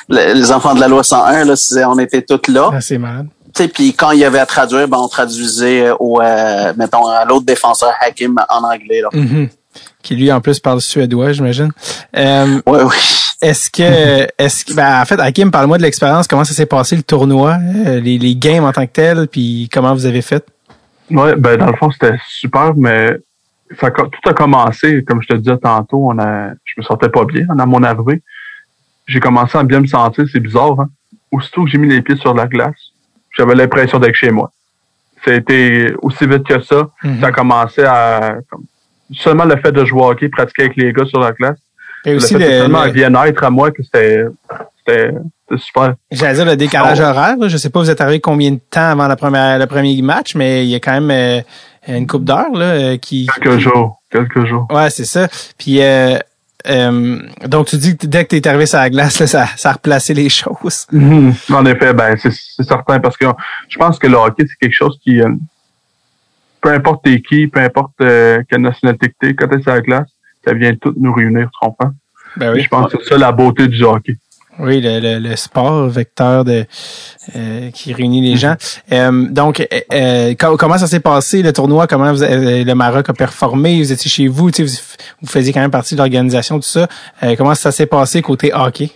[SPEAKER 2] la, les enfants de la loi 101, là, on était tous là.
[SPEAKER 1] Ah, c'est malade.
[SPEAKER 2] Puis quand il y avait à traduire, ben, on traduisait au, euh, mettons, à l'autre défenseur, Hakim, en anglais. Là.
[SPEAKER 1] Mm -hmm. Qui lui, en plus, parle suédois, j'imagine. Euh,
[SPEAKER 2] oui, oui.
[SPEAKER 1] Est-ce que, est-ce que, ben, en fait, Hakim, parle-moi de l'expérience, comment ça s'est passé le tournoi, euh, les, les games en tant que tel, puis comment vous avez fait?
[SPEAKER 3] Ouais, ben, dans le fond, c'était super, mais ça, tout a commencé, comme je te disais tantôt, on a, je me sentais pas bien à mon arrivée. J'ai commencé à bien me sentir, c'est bizarre, hein. Aussitôt que j'ai mis les pieds sur la glace, j'avais l'impression d'être chez moi. Ça a été aussi vite que ça.
[SPEAKER 1] Mm-hmm.
[SPEAKER 3] Mm -hmm. Ça a commencé à, comme, seulement le fait de jouer au hockey, pratiquer avec les gars sur la glace,
[SPEAKER 1] Et aussi
[SPEAKER 3] le fait
[SPEAKER 1] le-
[SPEAKER 3] un bien-être à moi que c'était super.
[SPEAKER 1] J'allais dire le décalage
[SPEAKER 3] Oh.
[SPEAKER 1] horaire. là. Je sais pas vous êtes arrivé combien de temps avant la première, le premier match, mais il y a quand même euh, une coupe d'heures là euh, qui.
[SPEAKER 3] Quelques jours. Quelques jours.
[SPEAKER 1] Ouais, c'est ça. Puis euh, euh, donc tu dis que dès que t'es arrivé sur la glace, là, ça, ça a replacé les (laughs) choses.
[SPEAKER 3] Mhm. En effet, ben c'est c'est certain parce que je pense que le hockey, c'est quelque chose qui euh, peu importe t'es qui, peu importe euh, quelle nationalité que t'es, quand t'es sur la glace, ça vient tout nous réunir, tu comprends?
[SPEAKER 1] Ben oui.
[SPEAKER 3] Je pense que c'est ça la beauté du hockey.
[SPEAKER 1] Oui, le, le, le sport vecteur de euh, qui réunit les gens. Euh, donc, euh, euh, co- comment ça s'est passé le tournoi? Comment vous- euh, le Maroc a performé? Vous étiez chez vous, vous, vous faisiez quand même partie de l'organisation, tout ça. Euh, comment ça s'est passé côté hockey?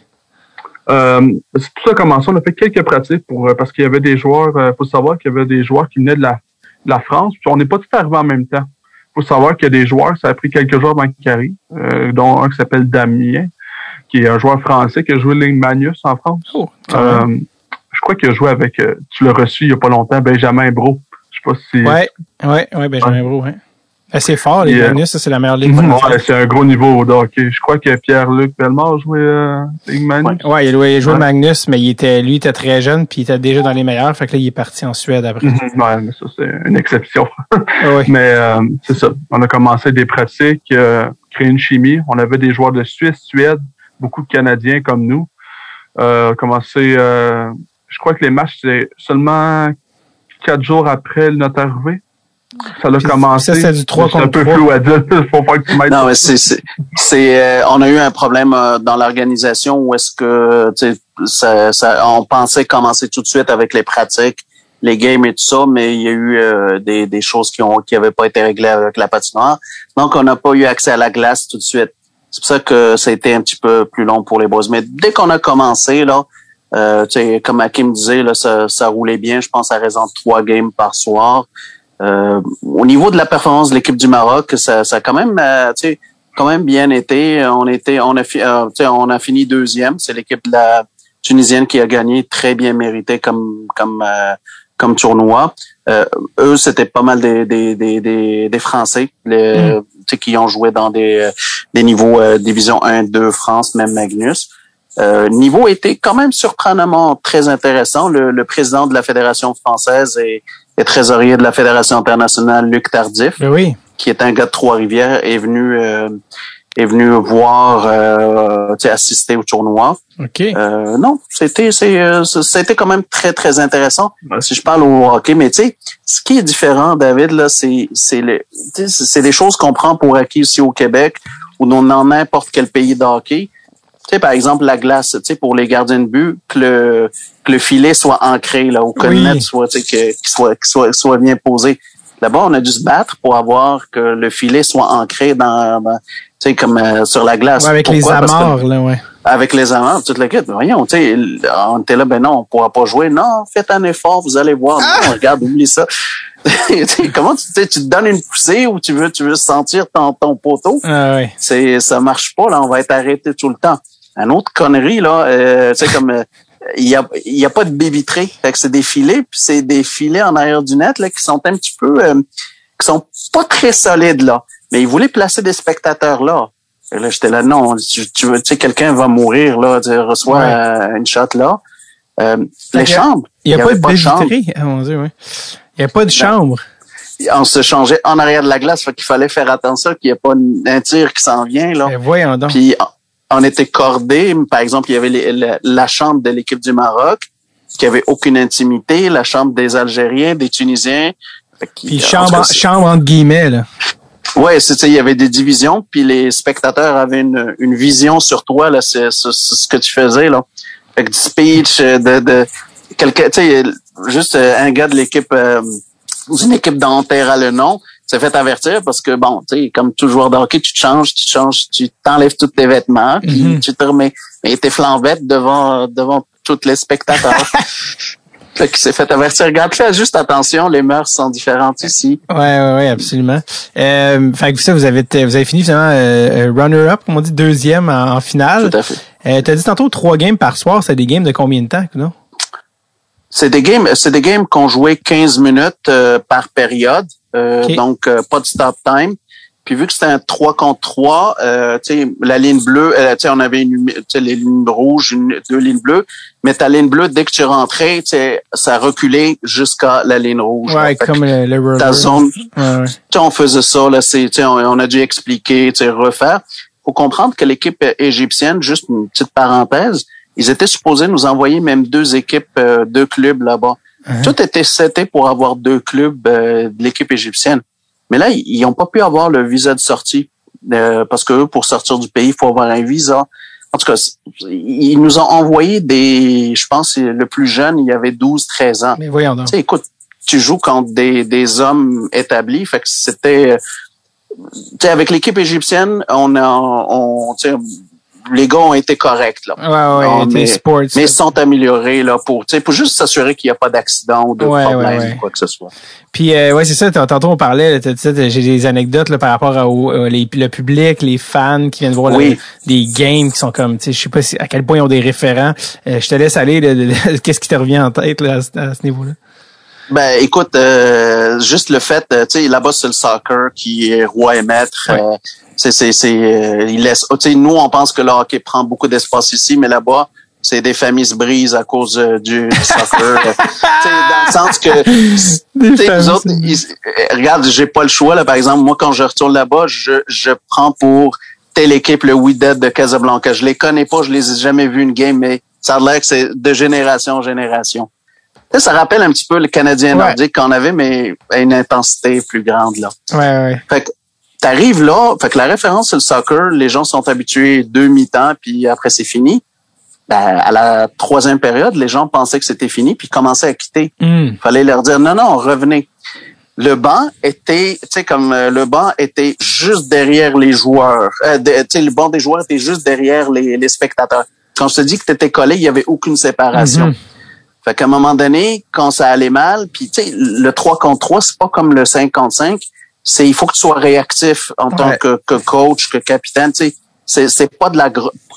[SPEAKER 3] Euh, c'est tout ça a commencé. On a fait quelques pratiques pour parce qu'il y avait des joueurs. Il faut savoir qu'il y avait des joueurs qui venaient de la, la France. Puis on n'est pas tout arrivés en même temps. faut savoir qu'il y a des joueurs, ça a pris quelques jours avant qu'ils arrivent, euh, dont un qui s'appelle Damien, qui est un joueur français qui a joué Ligue Magnus en France.
[SPEAKER 1] Oh.
[SPEAKER 3] Euh, je crois qu'il a joué avec, euh, tu l'as reçu il y a pas longtemps, Benjamin Bro. Je sais pas si...
[SPEAKER 1] Ouais, ouais, ouais, Benjamin Bro, ouais. C'est fort, les
[SPEAKER 3] Yeah.
[SPEAKER 1] Magnus, ça c'est la meilleure ligue.
[SPEAKER 3] Mhm,
[SPEAKER 1] française.
[SPEAKER 3] ouais, c'est un gros niveau de hockey. Je crois que Pierre-Luc Bellemare a joué euh, Ligue Magnus.
[SPEAKER 1] Ouais, il a joué, il joué
[SPEAKER 3] Ouais.
[SPEAKER 1] Magnus, mais il était, lui, il était très jeune, puis il était déjà dans les meilleurs. Fait que là, il est parti en Suède après.
[SPEAKER 3] Mhm, ouais, mais ça, c'est une exception. (laughs)
[SPEAKER 1] Ah ouais.
[SPEAKER 3] Mais euh, c'est ça. On a commencé des pratiques, euh, créer une chimie. On avait des joueurs de Suisse, Suède, beaucoup de Canadiens comme nous. Euh, commencé, euh, je crois que les matchs, c'est seulement quatre jours après notre arrivée. Ça a commencé.
[SPEAKER 1] ça, c'est du trois
[SPEAKER 3] C'est un
[SPEAKER 1] contre
[SPEAKER 3] peu flou à dire. Faut pas que tu m'aides.
[SPEAKER 2] Non, mais c'est, c'est, c'est, euh, on a eu un problème euh, dans l'organisation où est-ce que, tu sais, ça, ça, on pensait commencer tout de suite avec les pratiques, les games et tout ça, mais il y a eu euh, des, des choses qui ont, qui avaient pas été réglées avec la patinoire. Donc, on n'a pas eu accès à la glace tout de suite. C'est pour ça que ça a été un petit peu plus long pour les boys. Mais dès qu'on a commencé, là, euh, tu sais, comme Hakim disait, là, ça, ça roulait bien. Je pense à raison de trois games par soir. Euh, au niveau de la performance de l'équipe du Maroc, ça, ça a quand même, euh, tu sais, quand même bien été. On était, on a, euh, on a fini deuxième. C'est l'équipe de la tunisienne qui a gagné, très bien mérité comme, comme, euh, comme tournoi. Euh, eux, c'était pas mal des, des, des, des, des Français, les, sais, qui ont joué dans des, des niveaux euh, division 1, 2 France, même Magnus. Euh, le niveau était quand même surprenamment très intéressant. Le, le président de la Fédération française et, et trésorier de la Fédération internationale, Luc Tardif,
[SPEAKER 1] Ben oui.
[SPEAKER 2] qui est un gars de Trois-Rivières, est venu euh, est venu voir, euh, assister au tournoi.
[SPEAKER 1] OK.
[SPEAKER 2] Euh, non, c'était c'est euh, c'était quand même très très intéressant.
[SPEAKER 3] Ouais.
[SPEAKER 2] Si je parle au hockey, mais tu sais, ce qui est différent, David, là, c'est c'est c'est des choses qu'on prend pour acquis ici au Québec ou dans dans n'importe quel pays de hockey. Tu sais, par exemple, la glace, tu sais, pour les gardiens de but, que le, que le filet soit ancré, là, ou que
[SPEAKER 1] Oui.
[SPEAKER 2] le net soit, tu sais, qu'il soit, soit, soit bien posé. Là-bas, on a dû se battre pour avoir que le filet soit ancré dans, dans- tu sais, comme euh, sur la glace.
[SPEAKER 1] Ouais, avec
[SPEAKER 2] Pourquoi?
[SPEAKER 1] les
[SPEAKER 2] que-
[SPEAKER 1] amarres, là, ouais.
[SPEAKER 2] avec les amarres, toute la quête. Voyons, tu sais, on était là, ben non, on pourra pas jouer. Non, faites un effort, vous allez voir. Non, regarde, oublie ça. (laughs) Comment tu, tu te donnes une poussée ou tu veux, tu veux sentir ton, ton poteau?
[SPEAKER 1] Ah ouais.
[SPEAKER 2] c'est ça marche pas là on va être arrêté tout le temps un autre connerie là euh, tu sais comme euh, il y a il y a pas de baby tray fait que c'est des filets puis c'est des filets en arrière du net là qui sont un petit peu euh, qui sont pas très solides là mais ils voulaient placer des spectateurs là et là j'étais là non tu, tu veux tu sais quelqu'un va mourir là tu reçois
[SPEAKER 1] Ouais.
[SPEAKER 2] euh, une shot là euh, les chambres
[SPEAKER 1] Il n'y a,
[SPEAKER 2] y
[SPEAKER 1] pas de. Ah ouais. Il n'y a pas de chambre.
[SPEAKER 2] on se changeait en arrière de la glace fait qu'il fallait faire attention qu'il n'y ait pas un tir qui s'en vient là
[SPEAKER 1] Ben, voyons donc.
[SPEAKER 2] Puis on était cordés. Par exemple, il y avait les- la, la chambre de l'équipe du Maroc qui avait aucune intimité, la chambre des Algériens, des Tunisiens. Qu'il-
[SPEAKER 1] Puis chambre, en- chambre entre guillemets, là.
[SPEAKER 2] Ouais, c'est il y avait des divisions, puis les spectateurs avaient une, une vision sur toi là, c'est ce que tu faisais là. Que du speech euh, de, de quelqu'un, tu sais, juste euh, un gars de l'équipe, euh, d'une équipe d'Antera le nom, s'est fait avertir parce que bon, tu sais, comme tout joueur de hockey, tu te changes, tu te changes, tu t'enlèves tous tes vêtements, puis
[SPEAKER 1] Mhm.
[SPEAKER 2] tu te remets, mais t'es flambette devant devant tous les spectateurs. (laughs) fait qu'il s'est fait avertir. Regarde, fais juste attention, les mœurs sont différentes ici.
[SPEAKER 1] Ouais, ouais, ouais, absolument. Euh, fait que ça, vous avez, vous avez fini finalement euh, euh, runner-up, comme on dit, deuxième en, en finale.
[SPEAKER 2] Tout à fait.
[SPEAKER 1] Euh, T'as dit tantôt trois games par soir, c'est des games de combien de temps, non?
[SPEAKER 2] C'est des games, c'est des games qu'on jouait 15 minutes euh, par période, euh, donc euh, pas de stop time. Puis vu que c'était un 3 contre 3, euh, tu sais, la ligne bleue, euh, tu sais, on avait une, les lignes rouges, une, deux lignes bleues, mais ta ligne bleue, dès que tu rentrais, tu sais, ça reculait jusqu'à la ligne rouge.
[SPEAKER 1] Ouais, comme le, le
[SPEAKER 2] ta zone,
[SPEAKER 1] Ouais, ouais.
[SPEAKER 2] tu sais, on faisait ça, là, c'est, tu sais, on, on a dû expliquer, tu sais, refaire. Faut comprendre que l'équipe égyptienne, juste une petite parenthèse, ils étaient supposés nous envoyer même deux équipes, euh, deux clubs là-bas.
[SPEAKER 1] Uh-huh.
[SPEAKER 2] Tout était seté pour avoir deux clubs euh, de l'équipe égyptienne. Mais là, ils n'ont pas pu avoir le visa de sortie euh, parce que pour sortir du pays, il faut avoir un visa. En tout cas, ils nous ont envoyé des, je pense, le plus jeune, il y avait 12, 13 ans.
[SPEAKER 1] Mais voyons donc.
[SPEAKER 2] Tu sais, écoute, tu joues contre des, des hommes établis, fait que c'était, tu sais, avec l'équipe égyptienne, on a, on, tu sais, les gars ont été corrects là.
[SPEAKER 1] Ouais, ouais,
[SPEAKER 2] Non, mais-
[SPEAKER 1] sports.
[SPEAKER 2] Sont améliorés là pour, tu sais, pour juste s'assurer qu'il n'y a pas d'accident ou de
[SPEAKER 1] Ouais,
[SPEAKER 2] problème
[SPEAKER 1] ouais, ouais.
[SPEAKER 2] ou quoi que ce soit.
[SPEAKER 1] Puis euh, ouais, c'est ça. Tantôt on parlait, j'ai des anecdotes là, par rapport à- au euh, les- le public, les fans qui viennent voir le-
[SPEAKER 2] Oui.
[SPEAKER 1] des games qui sont comme, tu sais, je sais pas si, à quel point ils ont des référents. Euh, je te laisse aller. (laughs) Qu'est-ce qui te revient en tête là, à ce niveau-là?
[SPEAKER 2] Ben, écoute, euh, juste le fait, euh, tu sais, là-bas c'est le soccer qui est roi et maître.
[SPEAKER 1] Ouais.
[SPEAKER 2] euh, c'est, c'est, c'est, euh, il laisse. Tu sais, nous on pense que le hockey prend beaucoup d'espace ici, mais là-bas c'est des familles se brisent à cause euh, du, du (laughs) soccer. dans le sens que nous autres, ils- regarde, j'ai pas le choix. Là, par exemple, moi, quand je retourne là-bas, je, je prends pour telle équipe le We Dead de Casablanca. Je les connais pas, je les ai jamais vus une game, mais ça a l'air que c'est de génération en génération. Ça rappelle un petit peu le Canadien
[SPEAKER 1] Ouais.
[SPEAKER 2] nordique qu'on avait, mais à une intensité plus grande. là.
[SPEAKER 1] Ouais, ouais.
[SPEAKER 2] Fait que t'arrives là, fait que la référence c'est le soccer, les gens sont habitués deux mi-temps, puis après c'est fini. Ben, à la troisième période, les gens pensaient que c'était fini, puis commençaient à quitter
[SPEAKER 1] Hum.
[SPEAKER 2] fallait leur dire non non revenez le banc était tu sais comme euh, le banc était juste derrière les joueurs euh, tu sais le banc des joueurs était juste derrière les, les spectateurs quand je te dis que tu étais collé il y avait aucune séparation
[SPEAKER 1] Mhm.
[SPEAKER 2] Fait qu'à un moment donné quand ça allait mal puis tu sais le 3 contre 3 c'est pas comme le 5 contre 5 c'est il faut que tu sois réactif en tant que, que coach que capitaine tu sais. C'est c'est pas de la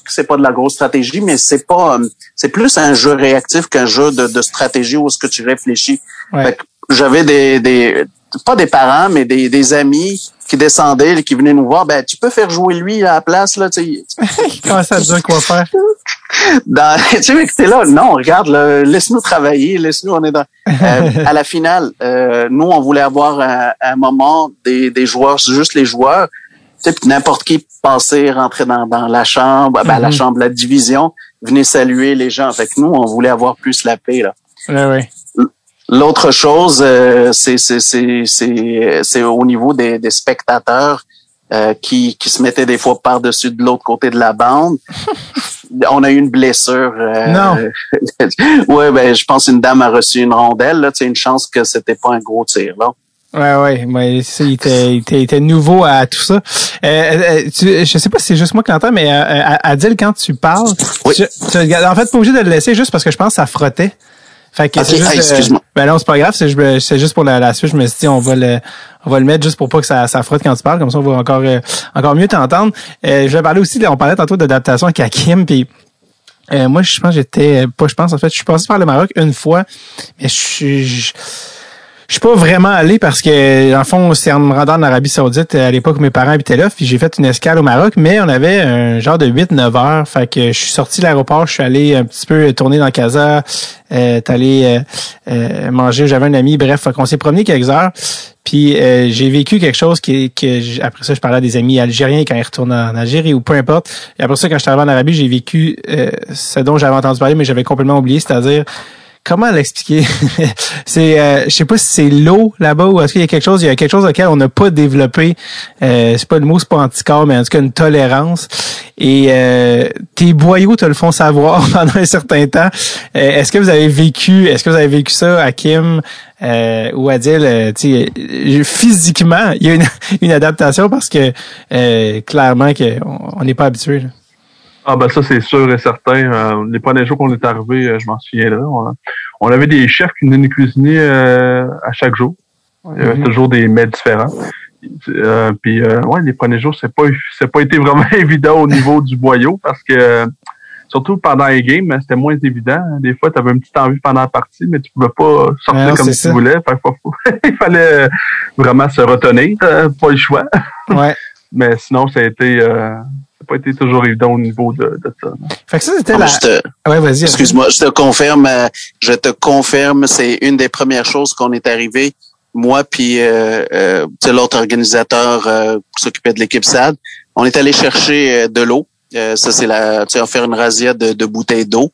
[SPEAKER 2] c'est pas de la grosse stratégie mais c'est pas euh, c'est plus un jeu réactif qu'un jeu de, de stratégie où est-ce que tu réfléchis.
[SPEAKER 1] Ouais.
[SPEAKER 2] fait que j'avais des, des pas des parents mais des, des amis qui descendaient qui venaient nous voir. Ben tu peux faire jouer lui à la place là tu sais. (laughs)
[SPEAKER 1] Comment ça dire quoi faire?
[SPEAKER 2] Dans (laughs) tu sais t'es là non regarde là, laisse-nous travailler laisse-nous on est dans Euh, à la finale euh, nous on voulait avoir un, un moment des, des joueurs juste les joueurs. Tu sais n'importe qui passait rentrer dans, dans la chambre ben, la
[SPEAKER 1] Mhm.
[SPEAKER 2] chambre la division venait saluer les gens. Fait que nous on voulait avoir plus la paix là.
[SPEAKER 1] Ouais, ouais.
[SPEAKER 2] L'autre chose, euh, c'est c'est c'est c'est c'est au niveau des, des spectateurs euh, qui qui se mettaient des fois par dessus de l'autre côté de la bande. (laughs) On a eu une blessure. euh,
[SPEAKER 1] Non. (laughs)
[SPEAKER 2] ouais, ben je pense une dame a reçu une rondelle. Là, une chance que c'était pas un gros tir là.
[SPEAKER 1] Ouais, ouais, mais ça, il était, il était, il était nouveau à tout ça. Euh, euh, tu, je sais pas si c'est juste moi qui l'entends, mais euh, à- Adil, quand tu parles,
[SPEAKER 2] Oui.
[SPEAKER 1] tu, tu- en fait, pas obligé de le laisser juste parce que je pense que ça frottait. Fait que
[SPEAKER 2] Ok,
[SPEAKER 1] c'est juste, euh, ben non, c'est pas grave, c'est juste pour la, la suite. Je me suis dit, on va le, on va le mettre juste pour pas que ça, ça frotte quand tu parles, comme ça on va encore, euh, encore mieux t'entendre. Euh, je vais parler aussi, on parlait tantôt d'adaptation avec Hakim, puis euh, moi, je pense que j'étais, pas je pense, en fait, je suis passé par le Maroc une fois, mais je suis, je- je suis pas vraiment allé parce que, en fond, c'est en me rendant en Arabie Saoudite à l'époque où mes parents habitaient là, puis j'ai fait une escale au Maroc, mais on avait un genre de 8-9 heures. Fait que je suis sorti de l'aéroport, je suis allé un petit peu tourner dans Casa, euh, allé euh, euh, manger, j'avais un ami, bref, fait qu'on s'est promené quelques heures. Puis euh, j'ai vécu quelque chose qui que après ça je parlais à des amis algériens quand ils retournent en Algérie ou peu importe. Et après ça quand je suis arrivé en Arabie, j'ai vécu euh, ce dont j'avais entendu parler mais j'avais complètement oublié, c'est-à-dire comment l'expliquer? (laughs) C'est euh, je sais pas si c'est l'eau là-bas ou est-ce qu'il y a quelque chose, il y a quelque chose auquel on n'a pas développé euh, c'est pas le mot c'est pas anticorps mais en tout cas une tolérance et euh, tes boyaux te le font savoir (laughs) pendant un certain temps. Euh, est-ce que vous avez vécu est-ce que vous avez vécu ça à Kim euh, ou Adil euh, sais, physiquement il y a une, (laughs) une adaptation parce que euh, clairement que on on n'est pas habitué là.
[SPEAKER 3] Ah ben ça c'est sûr et certain. Euh, les premiers jours qu'on est arrivé, euh, je m'en souviendrai. On, on avait des chefs qui venaient nous cuisiner euh, à chaque jour. Il y avait
[SPEAKER 1] Mhm.
[SPEAKER 3] toujours des mets différents. Euh, puis euh, ouais, les premiers jours, c'est pas c'est pas été vraiment (laughs) évident au niveau du boyau parce que euh, surtout pendant les games, hein, c'était moins évident. Des fois, tu avais une petite envie pendant la partie, mais tu pouvais pas sortir
[SPEAKER 1] non,
[SPEAKER 3] comme tu
[SPEAKER 1] ça.
[SPEAKER 3] voulais. (laughs) Il fallait vraiment se retenir, euh, pas le choix.
[SPEAKER 1] Ouais. (laughs)
[SPEAKER 3] Mais sinon, ça a été euh, n'a pas été toujours évident au niveau de, de ça.
[SPEAKER 1] Fait que ça c'était
[SPEAKER 2] Non,
[SPEAKER 1] la
[SPEAKER 2] mais je te-
[SPEAKER 1] Ouais, vas-y. Adil.
[SPEAKER 2] Excuse-moi, je te confirme, euh, je te confirme, c'est une des premières choses qu'on est arrivé, moi puis euh, euh, tu sais, l'autre organisateur euh, qui s'occupait de l'équipe SAD, on est allé chercher euh, de l'eau. Euh, ça c'est la, tu sais, on fait une razzia de, de bouteilles d'eau.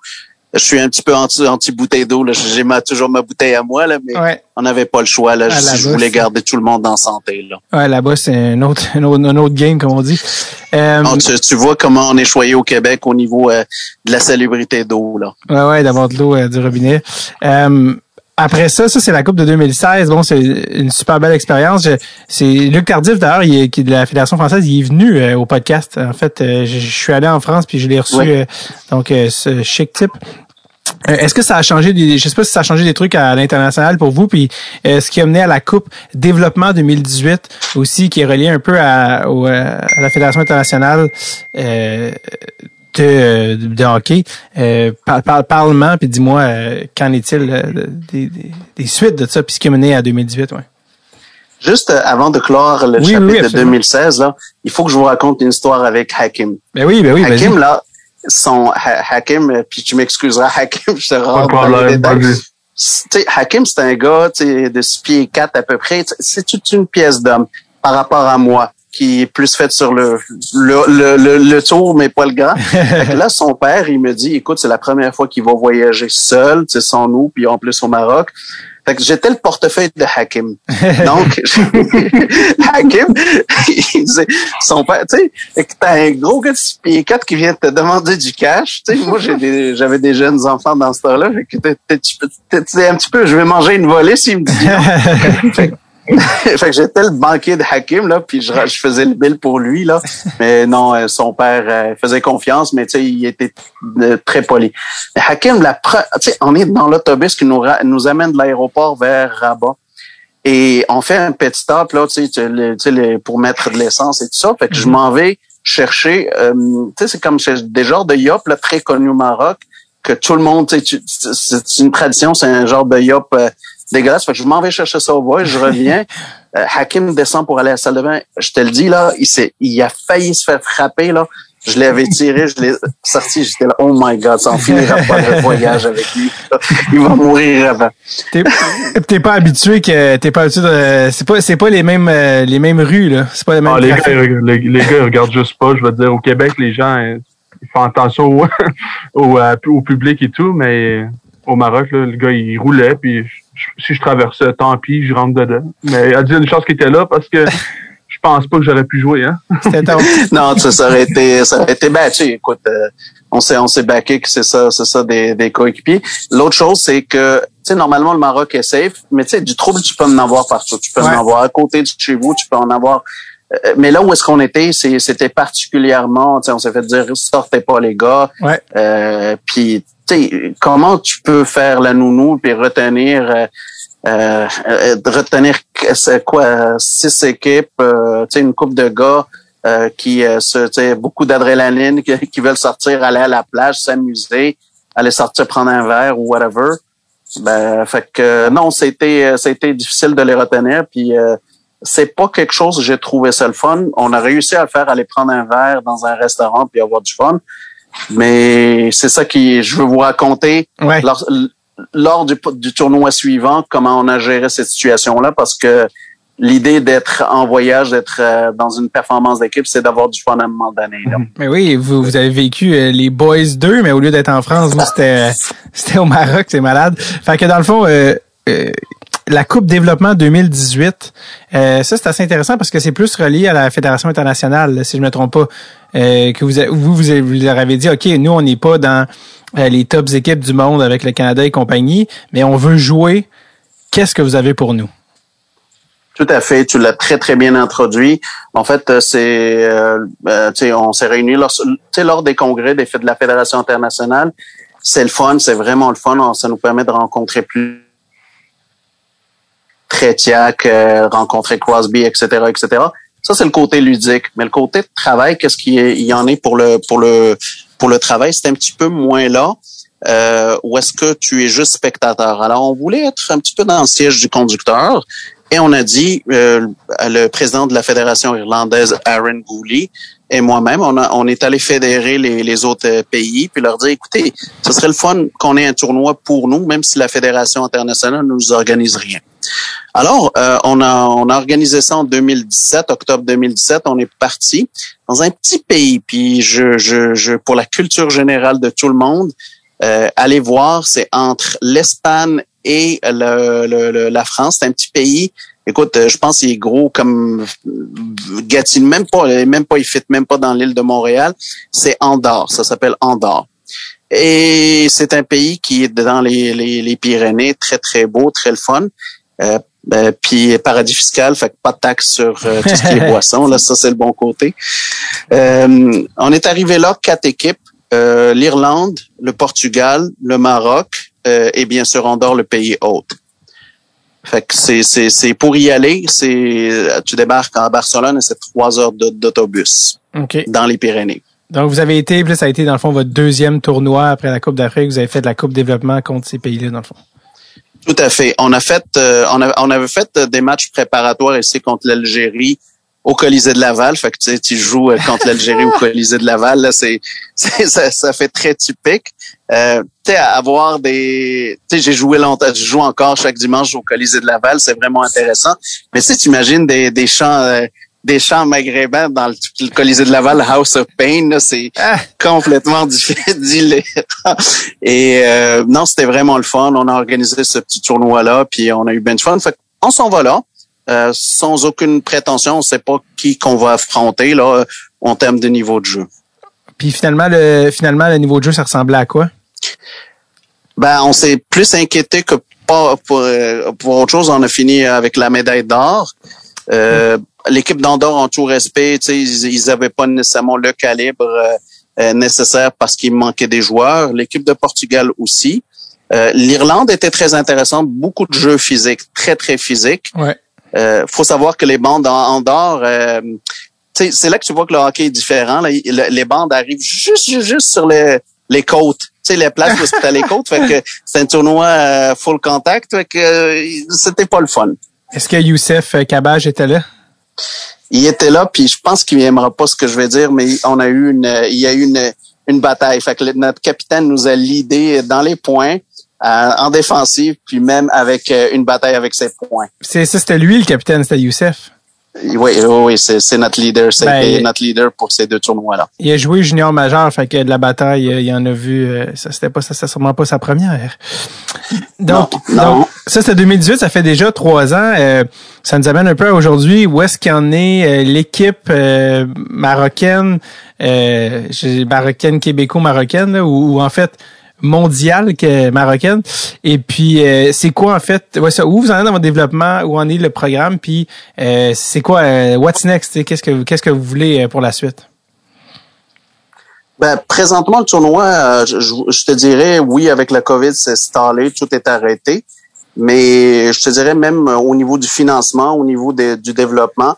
[SPEAKER 2] Je suis un petit peu anti, anti bouteille d'eau. J'ai toujours ma bouteille à moi, là, mais on n'avait pas le choix. Là. Je, voulais garder tout le monde en santé. Là.
[SPEAKER 1] Ouais, là-bas, c'est un autre, un autre, game, comme on dit.
[SPEAKER 2] Euh, tu, vois comment on est choyé au Québec au niveau euh, de la salubrité d'eau. là.
[SPEAKER 1] Ouais, ouais, d'avoir de l'eau euh, du robinet. Après ça, ça c'est la Coupe de 2016. Bon, c'est une super belle expérience. C'est Luc Tardif d'ailleurs, il est, qui est de la Fédération française, il est venu au podcast. En fait, je, suis allé en France puis je l'ai reçu. donc, ce chic type. Euh, est-ce que ça a changé des, je sais pas si ça a changé des trucs à l'international pour vous, puis euh, ce qui a mené à la Coupe Développement 2018 aussi, qui est relié un peu à, euh, à la Fédération internationale euh, de, de, hockey. Euh, Parle-moi, puis dis-moi, qu'en est-il des, des, suites de ça, puis ce qui a mené à 2018, ouais.
[SPEAKER 2] Juste avant de clore le chapitre de 2016, là, il faut que je vous raconte une histoire avec Hakim.
[SPEAKER 1] Ben oui, ben oui.
[SPEAKER 2] Hakim, là, son Hakim, puis tu m'excuseras, (laughs) Hakim, je te rends Hakim, c'est un gars de 6 pieds 4 à peu près. C'est toute une pièce d'homme par rapport à moi qui est plus faite sur le, le, le, le, tour, mais pas le grand. (laughs) là, son père, il me dit, écoute, c'est la première fois qu'il va voyager seul, c'est sans nous, puis en plus au Maroc. Fait que j'étais le portefeuille de Hakim. (laughs) Donc, (laughs) Hakim, il disait, son père, tu sais, t'as un gros gars de 6 pieds 4 qui vient te demander du cash. Tu sais, moi, j'avais des jeunes enfants dans ce temps-là. Fait que t'es un petit peu, je vais manger une volée s'il me dit fait que (laughs) j'étais le banquier de Hakim, là, puis je, je, faisais le bill pour lui, là. (laughs) Mais non, euh, son père euh, faisait confiance, mais tu sais, il était euh, très poli. Mais Hakim, la tu sais, on est dans l'autobus qui nous, nous amène de l'aéroport vers Rabat. Et on fait un petit stop, là, tu sais, pour mettre de l'essence et tout ça. Fait que je mhm. m'en vais chercher, tu sais, c'est comme des genres de yop, là, très connus au Maroc, que tout le monde, tu sais, c'est une tradition, c'est un genre de yop dégueulasse. Fait que je m'en vais chercher ça au bois, je reviens. (laughs) Euh, Hakim descend pour aller à la salle de bain. Je te le dis, là, il s'est, il a failli se faire frapper, là. Je l'avais tiré, je l'ai sorti, j'étais là, oh my god, ça en finira pas le voyage avec lui. Il va mourir avant.
[SPEAKER 1] T'es pas habitué que, t'es pas habitué de, c'est pas, c'est pas les mêmes, euh, les mêmes rues, là. C'est pas les mêmes. Ah,
[SPEAKER 3] les, gars, les, les, gars, ils regardent juste pas. Je veux dire, au Québec, les gens, ils font attention au, (laughs) au, euh, au public et tout, mais au Maroc, là, le gars, il roulait, puis si je traversais, tant pis, je rentre dedans. Mais elle dit une chance qu'il était là parce que je pense pas que j'aurais pu jouer, hein. (laughs)
[SPEAKER 2] non, ça, aurait été, ça aurait été, ben, écoute, euh, on s'est, on s'est backé que c'est ça, c'est ça des, des coéquipiers. L'autre chose, c'est que, tu sais, normalement, le Maroc est safe, mais tu sais, du trouble, tu peux en avoir partout. Tu peux en avoir à côté de chez vous, tu peux en avoir euh, mais là où est-ce qu'on était, c'était particulièrement, on s'est fait dire sortez pas les gars.
[SPEAKER 1] Ouais.
[SPEAKER 2] Euh, puis comment tu peux faire la nounou puis retenir euh, euh, euh retenir quoi six équipes, euh, une coupe de gars euh, qui se beaucoup d'adrénaline qui, veulent sortir aller à la plage, s'amuser, aller sortir prendre un verre ou whatever. Ben fait que non, c'était c'était difficile de les retenir puis c'est pas quelque chose que j'ai trouvé ça le fun. On a réussi à le faire aller prendre un verre dans un restaurant puis avoir du fun. Mais c'est ça qui je veux vous raconter lors, du, tournoi suivant comment on a géré cette situation-là parce que l'idée d'être en voyage, d'être euh, dans une performance d'équipe, c'est d'avoir du fun à un moment donné.
[SPEAKER 1] Mhm. Mais oui, vous, vous avez vécu euh, les Boys 2, mais au lieu d'être en France, c'était (laughs) c'était au Maroc, c'est malade. Fait que dans le fond, euh, la Coupe Développement 2018, ça c'est assez intéressant parce que c'est plus relié à la Fédération internationale, si je me trompe pas. Euh, que vous, vous, vous, leur avez dit, OK, nous, on n'est pas dans euh, les tops équipes du monde avec le Canada et compagnie, mais on veut jouer. Qu'est-ce que vous avez pour nous?
[SPEAKER 2] Tout à fait, tu l'as très très bien introduit. En fait, euh, c'est, on s'est réunis lors, lors des congrès des de la Fédération internationale. C'est le fun, c'est vraiment le fun. Ça nous permet de rencontrer plus Trétiac, rencontrer Crosby, etc., etc. Ça, c'est le côté ludique. Mais le côté travail, qu'est-ce qu'il y en est pour le pour le pour le travail, c'est un petit peu moins là. Euh, ou est-ce que tu es juste spectateur? Alors, on voulait être un petit peu dans le siège du conducteur et on a dit, euh, le président de la Fédération irlandaise, Aaron Gooley, et moi-même, on, on est allé fédérer les, les, autres pays, puis leur dire, écoutez, ce serait le fun qu'on ait un tournoi pour nous, même si la Fédération internationale ne nous organise rien. Alors, euh, on, a, on a organisé ça en 2017, octobre 2017. On est parti dans un petit pays. Puis, je, je, je, pour la culture générale de tout le monde, Euh, allez voir, c'est entre l'Espagne et le, le- la France. C'est un petit pays. Écoute, euh, je pense qu'il est gros comme Gatineau, même pas, même pas, il fit même pas dans l'île de Montréal. C'est Andorre. Ça s'appelle Andorre. Et c'est un pays qui est dans les, les, les Pyrénées, très très beau, très le fun. Euh, euh, puis paradis fiscal, fait que pas de taxe sur euh, tout ce qui est (laughs) boisson. Là, ça c'est le bon côté. Euh, on est arrivé là quatre équipes euh, l'Irlande, le Portugal, le Maroc euh, et bien sûr Andorre, le pays hôte. Fait que c'est c'est c'est pour y aller, c'est tu débarques à Barcelone et c'est trois heures d'autobus
[SPEAKER 1] OK.
[SPEAKER 2] dans les Pyrénées.
[SPEAKER 1] Donc, vous avez été, puis là, ça a été, dans le fond, votre deuxième tournoi après la Coupe d'Afrique. Vous avez fait de la Coupe développement contre ces pays-là, dans le fond.
[SPEAKER 2] Tout à fait. On a fait, euh, on, a- on avait fait euh, des matchs préparatoires ici contre l'Algérie au Colisée de Laval. Fait que tu sais, tu joues euh, contre l'Algérie au (laughs) Colisée de Laval. Là, c'est, c'est- ça, ça fait très typique. Euh, tu sais, avoir des, tu sais, j'ai joué longtemps, je joue encore chaque dimanche au Colisée de Laval. C'est vraiment intéressant. Mais si tu imagines des, des chants, euh, des chants maghrébins dans le, le Colisée de Laval, House of Pain, c'est
[SPEAKER 1] Ah!
[SPEAKER 2] complètement différent. (laughs) Et euh, non, c'était vraiment le fun. On a organisé ce petit tournoi-là, puis on a eu bien du fun. Fait on s'en va là, euh, sans aucune prétention. On sait pas qui qu'on va affronter là en termes de niveau de jeu.
[SPEAKER 1] Puis finalement, le, finalement, le niveau de jeu, ça ressemblait à quoi?
[SPEAKER 2] Ben, on s'est plus inquiété que pas pour, euh, pour autre chose. On a fini avec la médaille d'or. Euh, L'équipe d'Andorre, en tout respect, ils, ils avaient pas nécessairement le calibre euh, euh, nécessaire parce qu'il manquait des joueurs. L'équipe de Portugal aussi. Euh, L'Irlande était très intéressante, beaucoup de jeux physiques, très très physiques.
[SPEAKER 1] Ouais.
[SPEAKER 2] Euh, faut savoir que les bandes en Andorre, euh, c'est là que tu vois que le hockey est différent. Là. Le- les bandes arrivent juste juste, juste sur les, les côtes. Tu sais, les places où à les (laughs) côtes. Fait que c'est un tournoi euh, full contact. Fait que c'était pas le fun.
[SPEAKER 1] Est-ce que Youssef euh, Kabaj était là?
[SPEAKER 2] Il était là, puis je pense qu'il aimera pas ce que je vais dire, mais on a eu une, il y a eu une, une bataille. Fait que notre capitaine nous a lidé dans les points, euh, en défensive, puis même avec euh, une bataille avec ses points.
[SPEAKER 1] C'est ça, c'était lui le capitaine, c'était Youssef.
[SPEAKER 2] Oui, oui, oui, c'est notre leader, c'est
[SPEAKER 1] Ben,
[SPEAKER 2] notre leader pour ces deux tournois-là.
[SPEAKER 1] Il a joué junior majeur, fait que de la bataille, euh, il en a vu. euh, Ça, c'était pas ça, sûrement pas sa première. Donc,
[SPEAKER 2] Non, non.
[SPEAKER 1] donc, ça c'est 2018, ça fait déjà trois ans. Euh, ça nous amène un peu à aujourd'hui. Où est-ce qu'il y en est euh, l'équipe euh, marocaine, euh, marocaine québéco-marocaine, ou en fait mondiale que marocaine. Et puis euh, c'est quoi en fait ouais, ça, où vous en êtes dans votre développement, où en est le programme, puis euh, c'est quoi euh, what's next, qu'est-ce que qu'est-ce que vous voulez euh, pour la suite?
[SPEAKER 2] Ben, présentement, le tournoi, euh, je, je- te dirais, oui, avec la COVID, c'est stallé, tout est arrêté. Mais je te dirais même euh, au niveau du financement, au niveau du développement,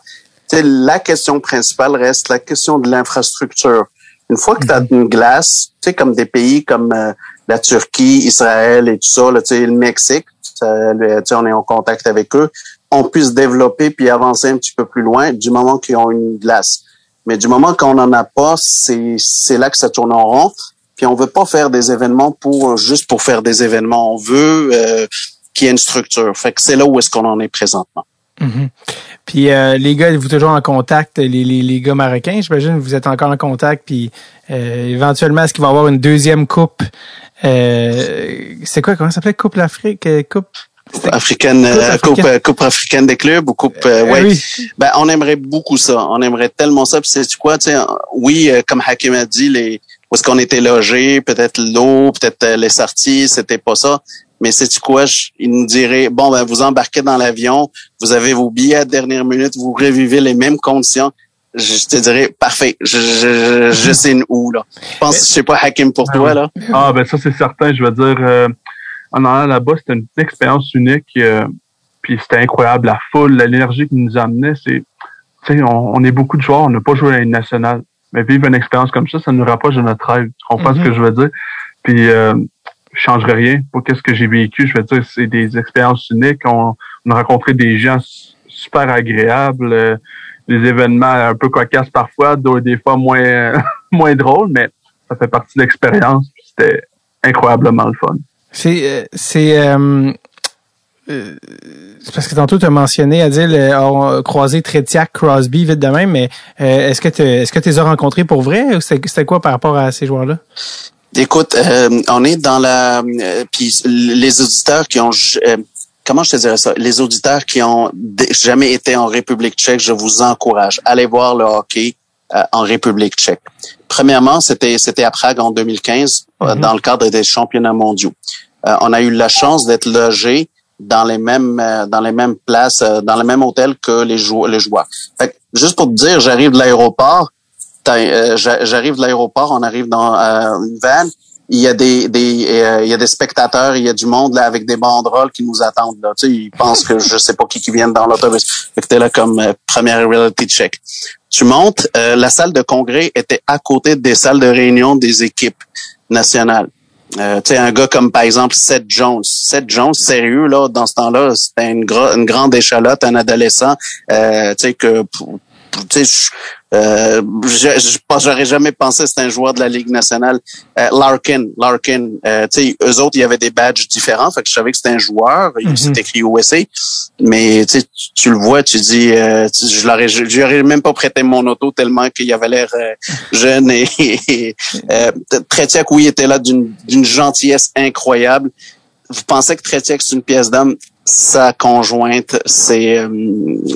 [SPEAKER 2] la question principale reste la question de l'infrastructure. Une fois que tu as une glace, tu sais, comme des pays comme euh, la Turquie, Israël et tout ça, là, le Mexique, le- on est en contact avec eux, on puisse développer puis avancer un petit peu plus loin du moment qu'ils ont une glace. Mais du moment qu'on n'en a pas, c'est là que ça tourne en rond. Puis on veut pas faire des événements pour juste pour faire des événements. On veut euh, qu'il y ait une structure. Fait que c'est là où est-ce qu'on en est présentement.
[SPEAKER 1] Mhm. Puis euh, les gars, vous êtes toujours en contact, les, les, les gars marocains, j'imagine, vous êtes encore en contact, puis euh, éventuellement, est-ce qu'il va y avoir une deuxième coupe? Euh, c'est quoi, comment ça s'appelait? Coupe l'Afrique? euh, Coupe?
[SPEAKER 2] Africaine,
[SPEAKER 1] Coupe
[SPEAKER 2] euh,
[SPEAKER 1] africaine.
[SPEAKER 2] coupe, euh, coupe africaine des clubs ou coupe, ouais.
[SPEAKER 1] oui.
[SPEAKER 2] Ben, on aimerait beaucoup ça. On aimerait tellement ça. Puis c'est quoi, tu sais, oui, euh, comme Hakim a dit, les, où est-ce qu'on était logé, peut-être l'eau, peut-être les sorties, c'était pas ça. Mais c'est quoi, je- il nous dirait, bon, ben, vous embarquez dans l'avion, vous avez vos billets à dernière minute, vous revivez les mêmes conditions. Je te dirais, parfait. Je, je, je, je sais où, là. Je pense, je sais pas, Hakim, pour
[SPEAKER 3] Ah
[SPEAKER 2] toi, là.
[SPEAKER 3] Ah, ben ça, c'est certain. Je veux dire, euh, en allant là-bas, c'était une expérience unique. euh, puis c'était incroyable. La foule, l'énergie qui nous amenait, c'est... Tu sais, on, on est beaucoup de joueurs, on n'a pas joué à une nationale. Mais vivre une expérience comme ça, ça nous rapproche de notre rêve. Tu comprends ce que je veux dire? Puis, euh, je rien pour qu'est-ce que j'ai vécu. Je veux dire, c'est des expériences uniques. On, a rencontré des gens su- super agréables, euh, des événements un peu cocasses parfois, des fois (laughs) moins, drôles, mais ça fait partie de l'expérience. C'était incroyablement le fun.
[SPEAKER 1] C'est, euh, c'est, euh, c'est parce que tantôt tu as mentionné, Adil, on croisé Crosby, vite de même, mais est-ce que tu est-ce que tu les as rencontrés pour vrai ou c'était c'était quoi par rapport à ces joueurs-là?
[SPEAKER 2] Écoute, euh, on est dans la... Euh, puis les auditeurs qui ont... Euh, comment je te dirais ça? Les auditeurs qui ont jamais été en République tchèque, je vous encourage. Allez voir le hockey en République tchèque. Premièrement, c'était c'était à Prague en 2015 mm-hmm. dans le cadre des championnats mondiaux. on a eu la chance d'être logé dans les mêmes dans les mêmes places, dans le même hôtel que les, joueurs. Les joueurs. Fait juste pour te dire, j'arrive de l'aéroport, euh, j'arrive de l'aéroport, on arrive dans euh, une van, il y a des, des euh, il y a des spectateurs, il y a du monde là avec des banderoles qui nous attendent là. Tu sais, ils pensent que je sais pas qui qui viennent dans l'autobus. Fait que t'es là comme première reality check. Tu montes, la salle de congrès était à côté des salles de réunion des équipes nationales. Euh, tu sais, un gars comme par exemple Seth Jones. Seth Jones, sérieux là, dans ce temps-là, c'était une, une grande échalote, un adolescent. Euh, tu sais que tu sais, euh, j'aurais jamais pensé que c'était un joueur de la Ligue nationale. Euh, Larkin, Larkin, euh, tu sais, eux autres, il y avait des badges différents, fait que je savais que c'était un joueur, il mm écrit USA, mais tu, tu le vois, tu dis, euh, je l'aurais, j'aurais même pas prêté mon auto tellement qu'il avait l'air euh, jeune et, (laughs) et euh, Tretiak, oui, était là d'une gentillesse incroyable. Vous pensez que Tretiak, c'est une pièce d'homme? Sa conjointe, c'est euh,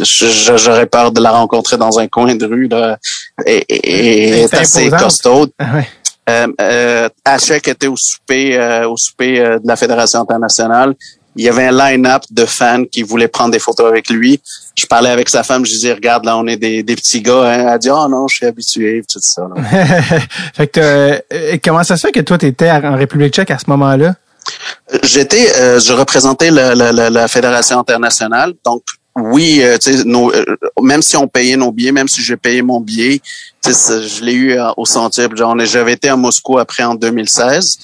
[SPEAKER 2] j'aurais peur de la rencontrer dans un coin de rue là, et, et, est assez costaude. Ah euh, euh, était au souper euh, au souper de la Fédération internationale. Il y avait un line-up de fans qui voulaient prendre des photos avec lui. Je parlais avec sa femme, je disais regarde là on est des, des petits gars. Hein. Elle a dit oh non je suis habitué tout ça. (laughs)
[SPEAKER 1] fait que comment ça se fait que toi tu étais en République Tchèque à ce moment-là?
[SPEAKER 2] J'étais, euh, je représentais la, la, la, fédération internationale, donc oui, euh, nos, euh, même si on payait nos billets, même si j'ai payé mon billet, je l'ai eu au sentier. J'avais été à Moscou après en 2016.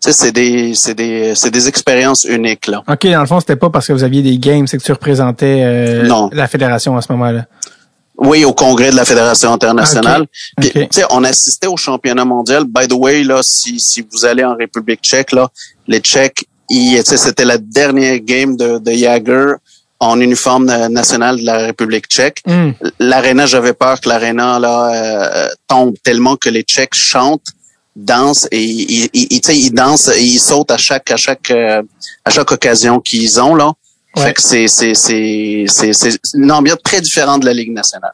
[SPEAKER 2] C'est des, c'est des, c'est des expériences uniques là.
[SPEAKER 1] Ok, dans le fond, c'était pas parce que vous aviez des games, c'est que tu représentais la fédération à ce moment-là.
[SPEAKER 2] Oui, au congrès de la Fédération internationale. Puis, on assistait au championnat mondial. By the way, là, si, si vous allez en République tchèque, là, les Tchèques, c'était la dernière game de, de Jagger en uniforme national de la République tchèque. Mm. L'aréna, j'avais peur que l'aréna là euh, tombe tellement que les Tchèques chantent, dansent et ils, ils, ils dansent et ils sautent à chaque à chaque euh, à chaque occasion qu'ils ont là. Fait que c'est c'est c'est c'est une ambiance très différente de la Ligue nationale.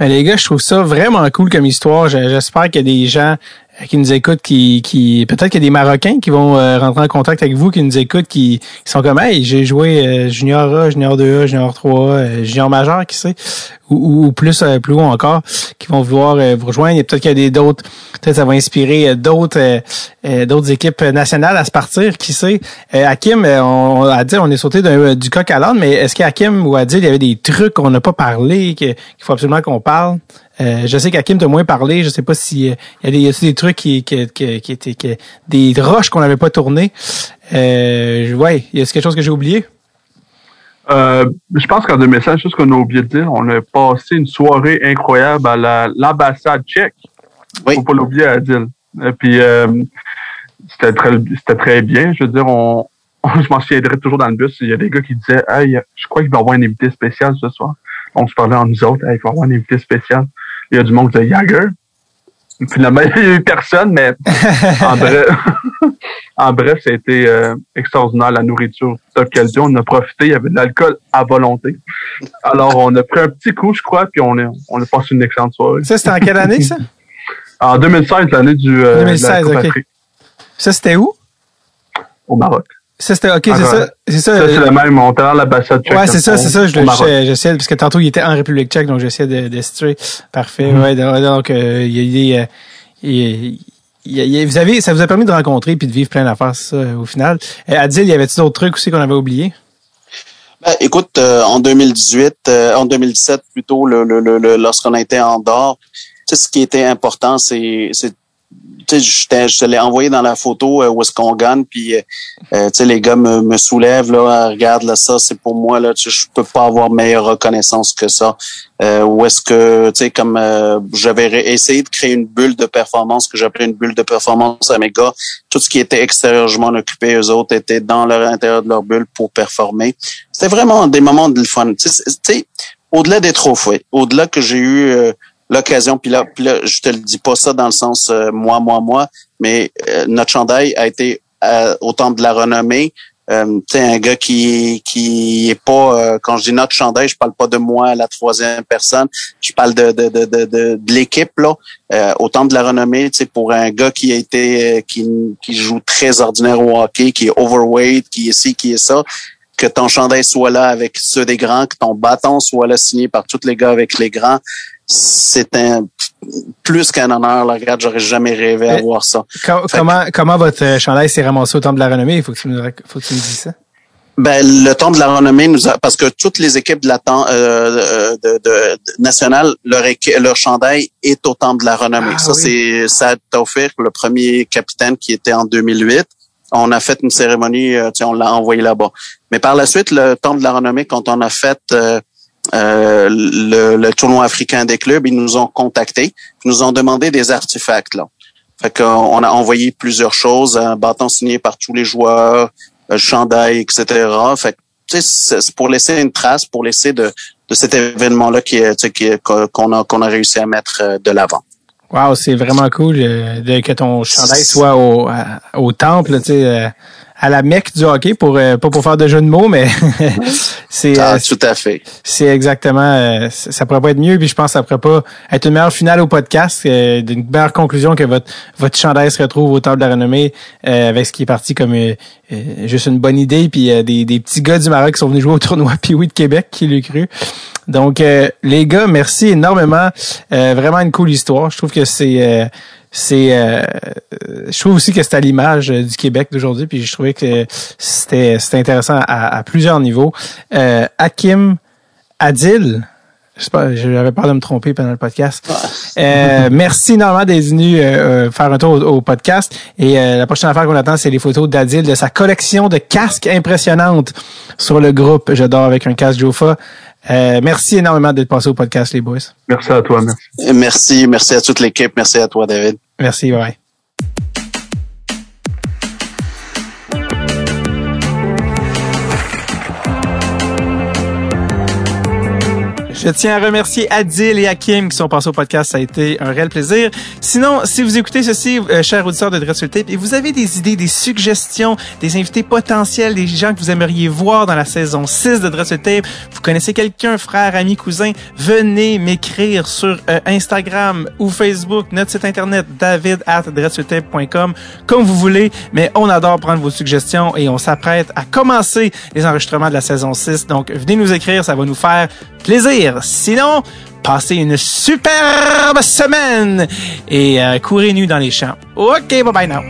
[SPEAKER 1] Mais les gars, je trouve ça vraiment cool comme histoire. J'espère qu'il y a des gens qui nous écoutent, qui, qui peut-être qu'il y a des Marocains qui vont euh, rentrer en contact avec vous, qui nous écoutent, qui, qui sont comme Hey, j'ai joué euh, Junior A, Junior 2A, Junior 3A, Junior majeur, qui sait, ou, ou plus plus haut encore, qui vont vouloir vous rejoindre. Et peut-être qu'il y a des d'autres, peut-être ça va inspirer d'autres d'autres équipes nationales à se partir, qui sait. Hakim, on, a dit on est sauté du coq à l'âne, mais est-ce qu'Hakim ou Adil, il y avait des trucs qu'on n'a pas parlé, qu'il faut absolument qu'on parle? Euh, je sais qu'Akim t'a moins parlé. Je sais pas s'il euh, y a des, y a des trucs qui, qui, qui, qui étaient des roches qu'on n'avait pas tournées? Euh, ouais, y a quelque chose que j'ai oublié?
[SPEAKER 3] Euh, je pense qu'en 2016, chose qu'on a oublié de dire, on a passé une soirée incroyable à l'ambassade tchèque. Oui. Faut pas l'oublier, Adil. Et puis c'était très c'était très bien. Je veux dire, on, (laughs) je m'en souviendrai toujours dans le bus. Il y a des gars qui disaient Hey, je crois qu'il va y avoir un invité spécial ce soir. On se parlait en nous autres, hey, il va y avoir un invité spécial il y a du monde de Jagger. Finalement, il n'y a eu personne, mais (laughs) en bref, (laughs) en bref, ça a été euh, extraordinaire, la nourriture top qualité. On a profité, il y avait de l'alcool à volonté. Alors, on a pris un petit coup, je crois, puis on a, on a passé une excellente soirée.
[SPEAKER 1] Ça, c'était en quelle année, ça? (laughs)
[SPEAKER 3] en 2016, l'année du...
[SPEAKER 1] Euh, 2016, OK. Ça, c'était où?
[SPEAKER 3] Au Maroc.
[SPEAKER 1] Ça, c'était, OK, c'est ça.
[SPEAKER 3] C'est ça. Ça, c'est le même montant, l'ambassade tchèque.
[SPEAKER 1] Ouais, c'est ça, c'est ça. Je le, j'essaie, parce que tantôt, il était en République tchèque, donc j'essaie de, de situer. Parfait. Mm -hmm. Ouais, donc, euh, il y a, vous avez, ça vous a permis de rencontrer puis de vivre plein d'affaires, ça, au final. Euh, Adil, y avait-il d'autres trucs aussi qu'on avait oubliés?
[SPEAKER 2] Ben, écoute, euh, en 2018, euh, en 2017 plutôt, le, le, le, lorsqu'on a été en dehors, tu sais, ce qui était important, c'est, je te l'ai envoyé dans la photo euh, où est-ce qu'on gagne, puis euh, euh, les gars me, me soulèvent là, regarde là, ça, c'est pour moi là, je peux pas avoir meilleure reconnaissance que ça. Euh, où est-ce que, tu sais, comme j'avais essayé de créer une bulle de performance que j'appelais une bulle de performance à mes gars, tout ce qui était extérieur, je m'en occupais, eux autres étaient dans leur intérieur de leur bulle pour performer. C'était vraiment des moments de fun. Tu sais, au-delà des trophées, au-delà que j'ai eu l'occasion, puis là, puis là, je te le dis pas ça dans le sens euh, moi, moi, moi, mais euh, notre chandail a été euh, au temps de la renommée. Euh, tu sais, un gars qui qui est pas euh, quand je dis notre chandail, je parle pas de moi la troisième personne, je parle de de de de, de, de l'équipe là. Euh, au temps de la renommée, tu sais, pour un gars qui a été euh, qui qui joue très ordinaire au hockey, qui est overweight, qui est ci, qui est ça, que ton chandail soit là avec ceux des grands, que ton bâton soit là signé par tous les gars avec les grands, c'est un plus qu'un honneur. Là. Regarde, j'aurais jamais rêvé à voir ça.
[SPEAKER 1] Com-
[SPEAKER 2] Fait
[SPEAKER 1] comment, comment votre euh, chandail s'est ramassé au temple de la renommée? Il faut que tu me, faut que tu me dises ça.
[SPEAKER 2] Ben, le temps de la renommée nous a, parce que toutes les équipes de la temps, euh, de, de- de- nationale, leur, leur chandail est au temple de la renommée.
[SPEAKER 1] Ah
[SPEAKER 2] ça,
[SPEAKER 1] oui.
[SPEAKER 2] c'est Saad Taufir, le premier capitaine qui était en 2008. On a fait une cérémonie, euh, tu sais, on l'a envoyé là-bas. Mais par la suite, le temple de la renommée, quand on a fait euh, euh, le, le tournoi africain des clubs, ils nous ont contactés, ils nous ont demandé des artefacts là. Fait qu'on a envoyé plusieurs choses, un bâton signé par tous les joueurs, un chandail, etc. Fait que, c'est pour laisser une trace, pour laisser de, de cet événement-là qui est, tu sais, qui est- qu'on a, qu'on a réussi à mettre euh, de l'avant.
[SPEAKER 1] Wow, c'est vraiment cool euh, de, que ton chandail soit au, au temple, tu sais, euh, à la mecque du hockey, pour euh, pas pour faire de jeu de mots, mais (laughs) c'est
[SPEAKER 2] Ah,
[SPEAKER 1] euh,
[SPEAKER 2] tout à fait.
[SPEAKER 1] c'est exactement euh, ça pourrait pas être mieux puis je pense que ça pourrait pas être une meilleure finale au podcast euh, d'une meilleure conclusion que votre votre chandail se retrouve au temple de la renommée euh, avec ce qui est parti comme juste une bonne idée puis euh, des, des petits gars du Maroc qui sont venus jouer au tournoi (laughs) puis oui de Québec qui l'a cru. Donc euh, les gars merci énormément. Euh, vraiment une cool histoire. Je trouve que c'est euh, c'est euh, je trouve aussi que c'est à l'image euh, du Québec d'aujourd'hui puis je trouvais que c'était c'était intéressant à, à plusieurs niveaux euh, Hakim Adil je sais pas, j'avais peur de me tromper pendant le podcast. Euh, merci énormément d'être venu euh, euh, faire un tour au, au podcast. Et euh, la prochaine affaire qu'on attend, c'est les photos d'Adil de sa collection de casques impressionnantes sur le groupe J'adore avec un casque Jofa. Euh, merci énormément d'être passé au podcast, les boys.
[SPEAKER 3] Merci à toi, merci.
[SPEAKER 2] Merci, merci à toute l'équipe. Merci à toi, David.
[SPEAKER 1] Merci, bye. Je tiens à remercier Adil et Hakim qui sont passés au podcast. Ça a été un réel plaisir. Sinon, si vous écoutez ceci, euh, chers auditeurs de Dress Tape, et vous avez des idées, des suggestions, des invités potentiels, des gens que vous aimeriez voir dans la saison 6 de Dress Tape, vous connaissez quelqu'un, frère, ami, cousin, venez m'écrire sur euh, Instagram ou Facebook, notre site internet david at dressurtape.com, comme vous voulez, mais on adore prendre vos suggestions et on s'apprête à commencer les enregistrements de la saison 6. Donc, venez nous écrire, ça va nous faire Sinon, passez une superbe semaine et euh, courez nu dans les champs. OK, bye bye now.